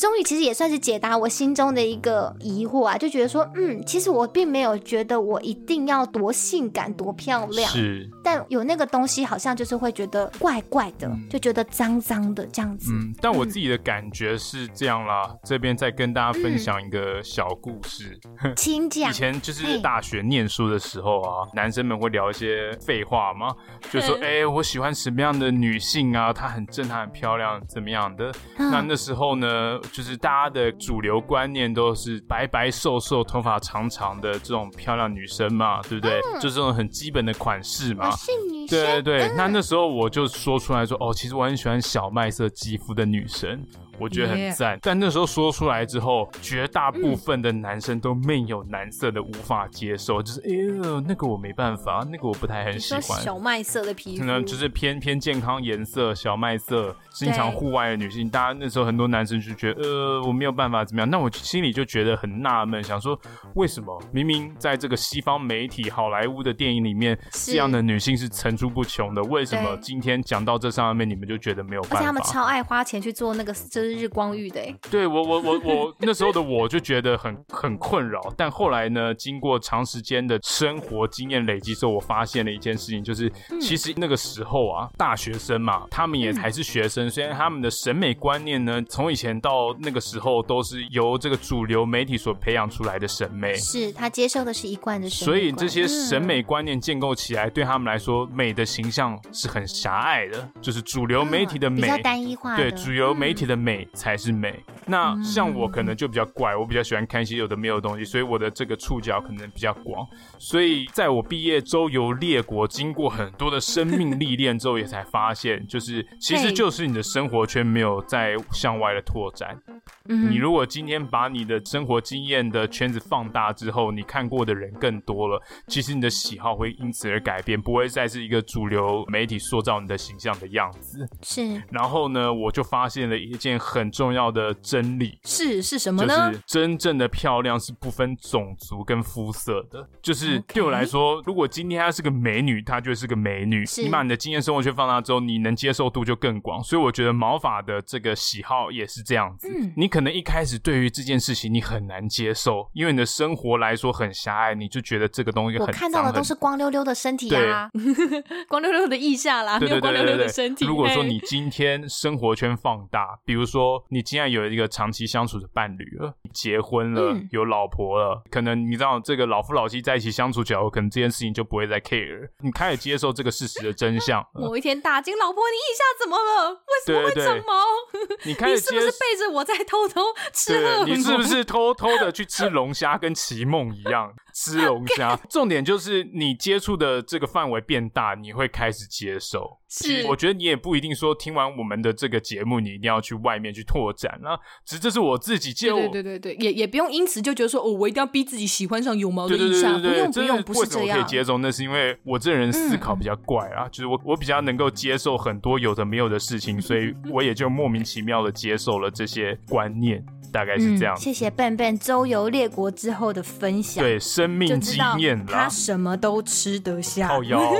终于其实也算是解答我心中的一个疑惑啊，就觉得说，嗯，其实我并没有觉得我一定要多性感多漂亮，
是，
但有那个东西好像就是会觉得怪怪的，嗯、就觉得脏脏的这样子。
嗯，但我自己的感觉是这样啦，嗯、这边再跟大家分享一个小故事，
请讲。
以前就是大学念书的时候啊，男生们会聊一些废话嘛，就说，哎、我喜欢什么样的女性啊？她很正，她很漂亮，怎么样的？嗯、那那时候呢，就是大家的主流观念都是白白瘦瘦、头发长长的这种漂亮女生嘛，对不对？嗯、就这种很基本的款式嘛。
是女
生。对对对。嗯、那那时候我就说出来说，哦，其实我很喜欢小麦色肌肤的女生。我觉得很赞.但那时候说出来之后，绝大部分的男生都没有男色的无法接受，嗯、就是哎呦，那个我没办法，那个我不太很喜欢。
小麦色的皮肤，
可能就是偏偏健康颜色，小麦色，经常户外的女性，大家那时候很多男生就觉得，呃，我没有办法怎么样，那我心里就觉得很纳闷，想说为什么明明在这个西方媒体、好莱坞的电影里面，这样的女性是层出不穷的，为什么今天讲到这上面，你们就觉得没有办法？而且
他们超爱花钱去做那个，就是。日光浴的，
对我我我我那时候的我就觉得很很困扰，但后来呢，经过长时间的生活经验累积之后，我发现了一件事情，就是、嗯、其实那个时候啊，大学生嘛，他们也还是学生，嗯、虽然他们的审美观念呢，从以前到那个时候都是由这个主流媒体所培养出来的审美，
是他接受的是一贯的审美，
所以这些审美观念建构起来，对他们来说，美的形象是很狭隘的，就是主流媒体的美、嗯、比较单一化，对主流媒体的美。才是美。那像我可能就比较怪，我比较喜欢看一些有的没有的东西，所以我的这个触角可能比较广。所以在我毕业周游列国，经过很多的生命历练之后，也才发现，就是其实就是你的生活圈没有在向外的拓展。你如果今天把你的生活经验的圈子放大之后，你看过的人更多了，其实你的喜好会因此而改变，不会再是一个主流媒体塑造你的形象的样子。
是。
然后呢，我就发现了一件很重要的真理，
是是什么呢？
就是真正的漂亮是不分种族跟肤色的。就是对我来说，如果今天她是个美女，她就是个美女。你把你的经验生活圈放大之后，你能接受度就更广。所以我觉得毛发的这个喜好也是这样子。嗯。你可。能一开始对于这件事情你很难接受，因为你的生活来说很狭隘，你就觉得这个东西很。我
看到的都是光溜溜的身体啊，光溜溜的腋下啦，对对对对对，没有光溜溜的身体。
如果说你今天生活圈放大，比如说你既然有一个长期相处的伴侣了，结婚了，嗯、有老婆了，可能你知道这个老夫老妻在一起相处久了，可能这件事情就不会再 care，你开始接受这个事实的真相。
某一天大惊，老婆，你一下怎么了？为什么会长毛？对对对你开始是不是背着我在偷？偷吃了，
你是不是偷偷的去吃龙虾，跟奇梦一样吃龙虾？重点就是你接触的这个范围变大，你会开始接受。是，我觉得你也不一定说听完我们的这个节目，你一定要去外面去拓展啊。只是这是我自己接，
对对对对，也也不用因此就觉得说哦，我一定要逼自己喜欢上有毛的腋下，不用不用，不是这样。
为什么可以接受？那是因为我这人思考比较怪啊，就是我我比较能够接受很多有的没有的事情，所以 我也就莫名其妙的接受了这些观念。大概是这样。
谢谢笨笨周游列国之后的分享，
对生命经验，
他什么都吃得下。
靠腰。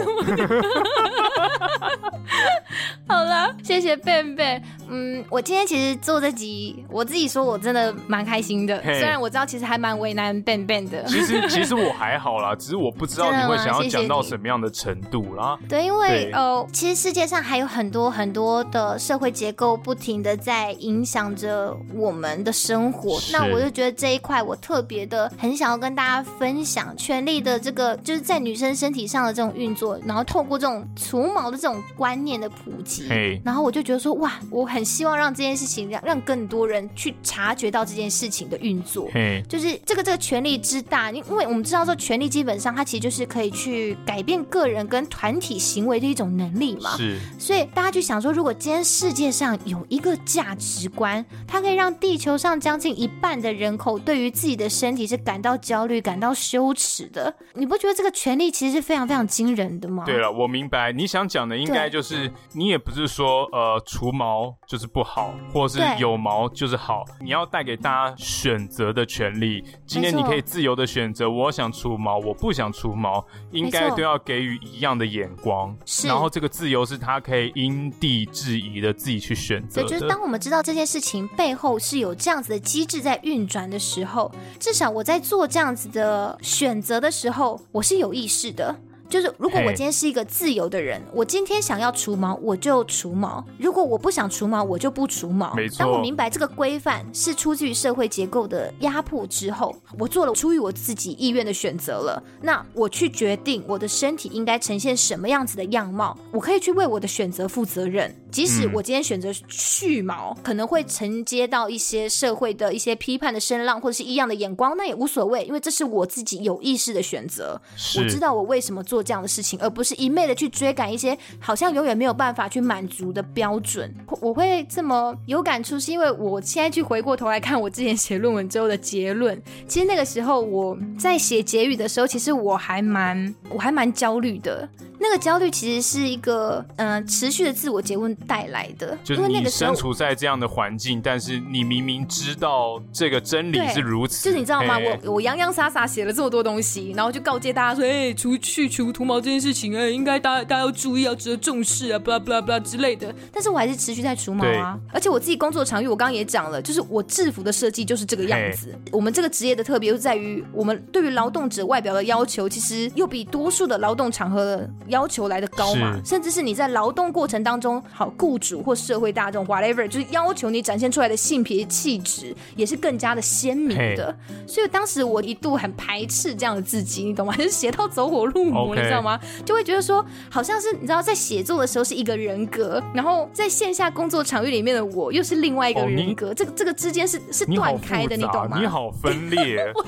好了，谢谢笨笨。嗯，我今天其实做这集，我自己说我真的蛮开心的。虽然我知道其实还蛮为难笨笨的。
其实其实我还好啦，只是我不知道你会想要讲到什么样的程度啦。
对，因为呃，其实世界上还有很多很多的社会结构不停的在影响着我们的生活。那我就觉得这一块我特别的很想要跟大家分享，权力的这个就是在女生身体上的这种运作，然后透过这种除毛的这种观念的普及，然后我就觉得说哇，我很。希望让这件事情让让更多人去察觉到这件事情的运作，嘿。就是这个这个权力之大，因因为我们知道说权力基本上它其实就是可以去改变个人跟团体行为的一种能力嘛，是，所以大家去想说，如果今天世界上有一个价值观，它可以让地球上将近一半的人口对于自己的身体是感到焦虑、感到羞耻的，你不觉得这个权力其实是非常非常惊人的吗？
对了，我明白你想想讲的应该就是，你也不是说呃除毛就是不好，或是有毛就是好，你要带给大家选择的权利。今天你可以自由的选择，我想除毛，我不想除毛，应该都要给予一样的眼光。是，然后这个自由是他可以因地制宜的自己去选择对。
就是当我们知道这件事情背后是有这样子的机制在运转的时候，至少我在做这样子的选择的时候，我是有意识的。就是如果我今天是一个自由的人，我今天想要除毛，我就除毛；如果我不想除毛，我就不除毛。没错。当我明白这个规范是出自于社会结构的压迫之后，我做了出于我自己意愿的选择了。那我去决定我的身体应该呈现什么样子的样貌，我可以去为我的选择负责任。即使我今天选择去毛，可能会承接到一些社会的一些批判的声浪，或者是异样的眼光，那也无所谓，因为这是我自己有意识的选择。我知道我为什么做这样的事情，而不是一昧的去追赶一些好像永远没有办法去满足的标准。我会这么有感触，是因为我现在去回过头来看我之前写论文之后的结论。其实那个时候我在写结语的时候，其实我还蛮我还蛮焦虑的。那个焦虑其实是一个嗯、呃、持续的自我詰问带来的，
就是你身处在这样的环境，但是你明明知道这个真理是如此，
就是你知道吗？我我洋洋洒洒写了这么多东西，然后就告诫大家说，哎、欸，除去除涂毛这件事情，哎、欸，应该大家大家要注意，要值得重视啊，巴拉巴拉巴拉之类的。但是我还是持续在除毛啊，而且我自己工作场域，我刚刚也讲了，就是我制服的设计就是这个样子。我们这个职业的特别就在于，我们对于劳动者外表的要求，其实又比多数的劳动场合的要求来的高嘛，甚至是你在劳动过程当中，好，雇主或社会大众 whatever，就是要求你展现出来的性别气质也是更加的鲜明的。所以当时我一度很排斥这样的自己，你懂吗？就是写到走火入魔，你知道吗？就会觉得说，好像是你知道在写作的时候是一个人格，然后在线下工作场域里面的我又是另外一个人格，这个这个之间是是断开的，你懂吗？
你好分裂，
我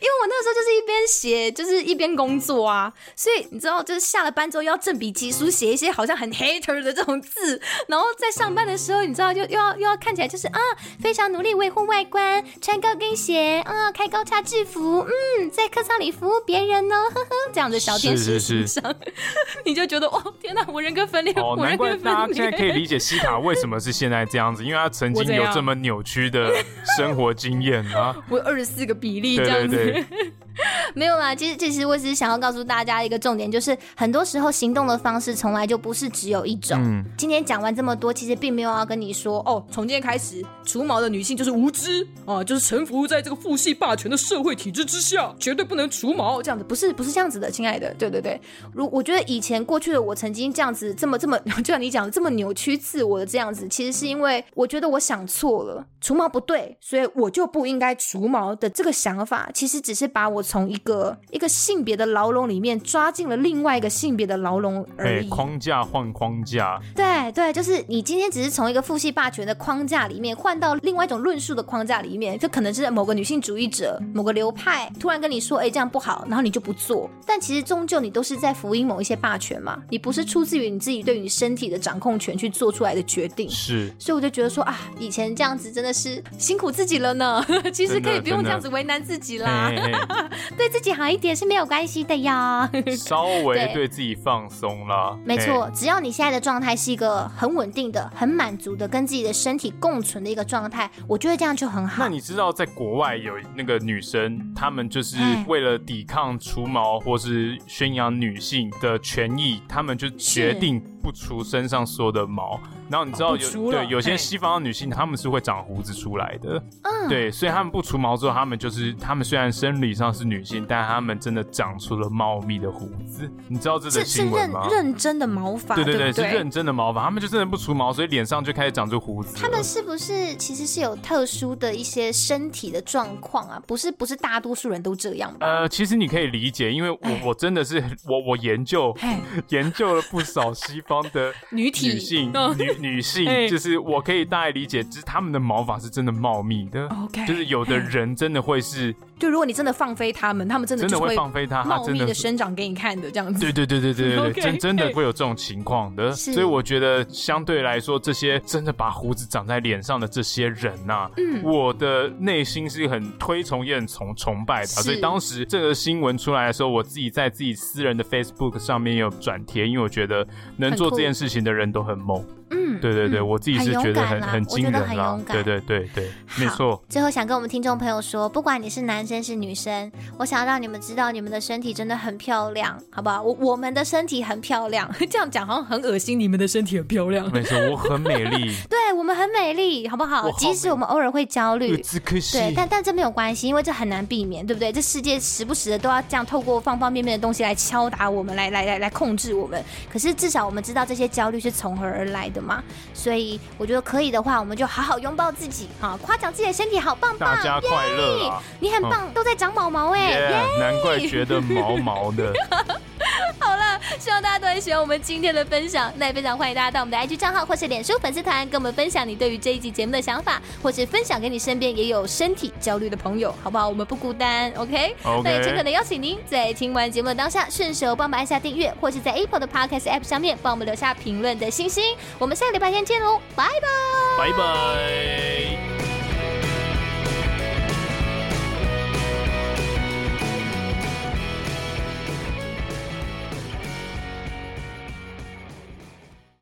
因为我那个时候就是一边写，就是一边工作啊，所以你知道，就是下了班之后。要正笔疾书写一些好像很 hater 的这种字，然后在上班的时候，你知道就又要又要看起来就是啊，非常努力维护外观，穿高跟鞋啊，开高叉制服，嗯，在客舱里服务别人呢，呵呵，这样的小天使形象，你就觉得哦，天哪，我人格分裂，
哦，难怪大家现在可以理解西塔为什么是现在这样子，因为他曾经有这么扭曲的生活经验啊，
我有二十四个比例这样子。对对对 没有啦，其实其实我只是想要告诉大家一个重点，就是很多时候行动的方式从来就不是只有一种。嗯，今天讲完这么多，其实并没有要跟你说哦，从今天开始除毛的女性就是无知啊，就是臣服在这个父系霸权的社会体制之下，绝对不能除毛这样子，不是不是这样子的，亲爱的，对对对。如我觉得以前过去的我曾经这样子这么这么，就像你讲的这么扭曲自我的这样子，其实是因为我觉得我想错了，除毛不对，所以我就不应该除毛的这个想法，其实只是把我从一个。一个性别的牢笼里面抓进了另外一个性别的牢笼而已，
框架换框架，
对对，就是你今天只是从一个父系霸权的框架里面换到另外一种论述的框架里面，就可能是某个女性主义者、某个流派突然跟你说，哎，这样不好，然后你就不做，但其实终究你都是在福音某一些霸权嘛，你不是出自于你自己对于你身体的掌控权去做出来的决定，
是，
所以我就觉得说啊，以前这样子真的是辛苦自己了呢，其实可以不用这样子为难自己啦，对自。己好一点是没有关系的呀，
稍微对自己放松啦。
没错，只要你现在的状态是一个很稳定的、很满足的、跟自己的身体共存的一个状态，我觉得这样就很好。
那你知道，在国外有那个女生，她们就是为了抵抗除毛或是宣扬女性的权益，她们就决定不除身上所有的毛。然后你知道有对有些西方的女性，她们是会长胡子出来的。嗯，对，所以她们不除毛之后，她们就是她们虽然生理上是女性。但她们真的长出了茂密的胡子，你知道这是新闻吗？
是认认真的毛发，
对对对，
对对
是认真的毛发。他们就真的不除毛，所以脸上就开始长出胡子。
他们是不是其实是有特殊的一些身体的状况啊？不是不是大多数人都这样吧？
呃，其实你可以理解，因为我我真的是我我研究 研究了不少西方的 女体女性女女性，就是我可以大概理解，就是他们的毛发是真的茂密的。OK，就是有的人真的会是。
就如果你真的放飞他们，他们真的真
的会放飞他，
茂密的生长给你看的这样子。
对对对对对对，真真的会有这种情况的。所以我觉得相对来说，这些真的把胡子长在脸上的这些人呐，嗯，我的内心是很推崇也很崇崇拜的。所以当时这个新闻出来的时候，我自己在自己私人的 Facebook 上面有转贴，因为我觉得能做这件事情的人都很猛。嗯，对对对，我自己是觉得很很惊人啦。对对对对，没错。
最后想跟我们听众朋友说，不管你是男生是女生，我想要让你们知道，你们的身体真的很漂亮，好不好？我我们的身体很漂亮，这样讲好像很恶心。你们的身体很漂亮，
没错，我很美丽。
对，我们很美丽，好不好？即使我们偶尔会焦虑，对，但但这没有关系，因为这很难避免，对不对？这世界时不时的都要这样透过方方面面的东西来敲打我们，来来来来控制我们。可是至少我们知道这些焦虑是从何而来的嘛？所以我觉得可以的话，我们就好好拥抱自己，哈，夸奖自己的身体好棒棒，
大家快乐，
你很棒，都在长毛毛哎，
难怪觉得毛毛的。
好了，希望大家都很喜欢我们今天的分享，那也非常欢迎大家到我们的 IG 账号或是脸书粉丝团，跟我们分享你对于这一集节目的想法，或是分享给你身边也有身体焦虑的朋友，好不好？我们不孤单，OK？那也诚恳的邀请您在听完节目的当下，顺手帮忙按下订阅，或是在 Apple 的 Podcast App 上面帮我们留下评论的星星。我我们下个礼拜天见喽，拜拜，
拜拜。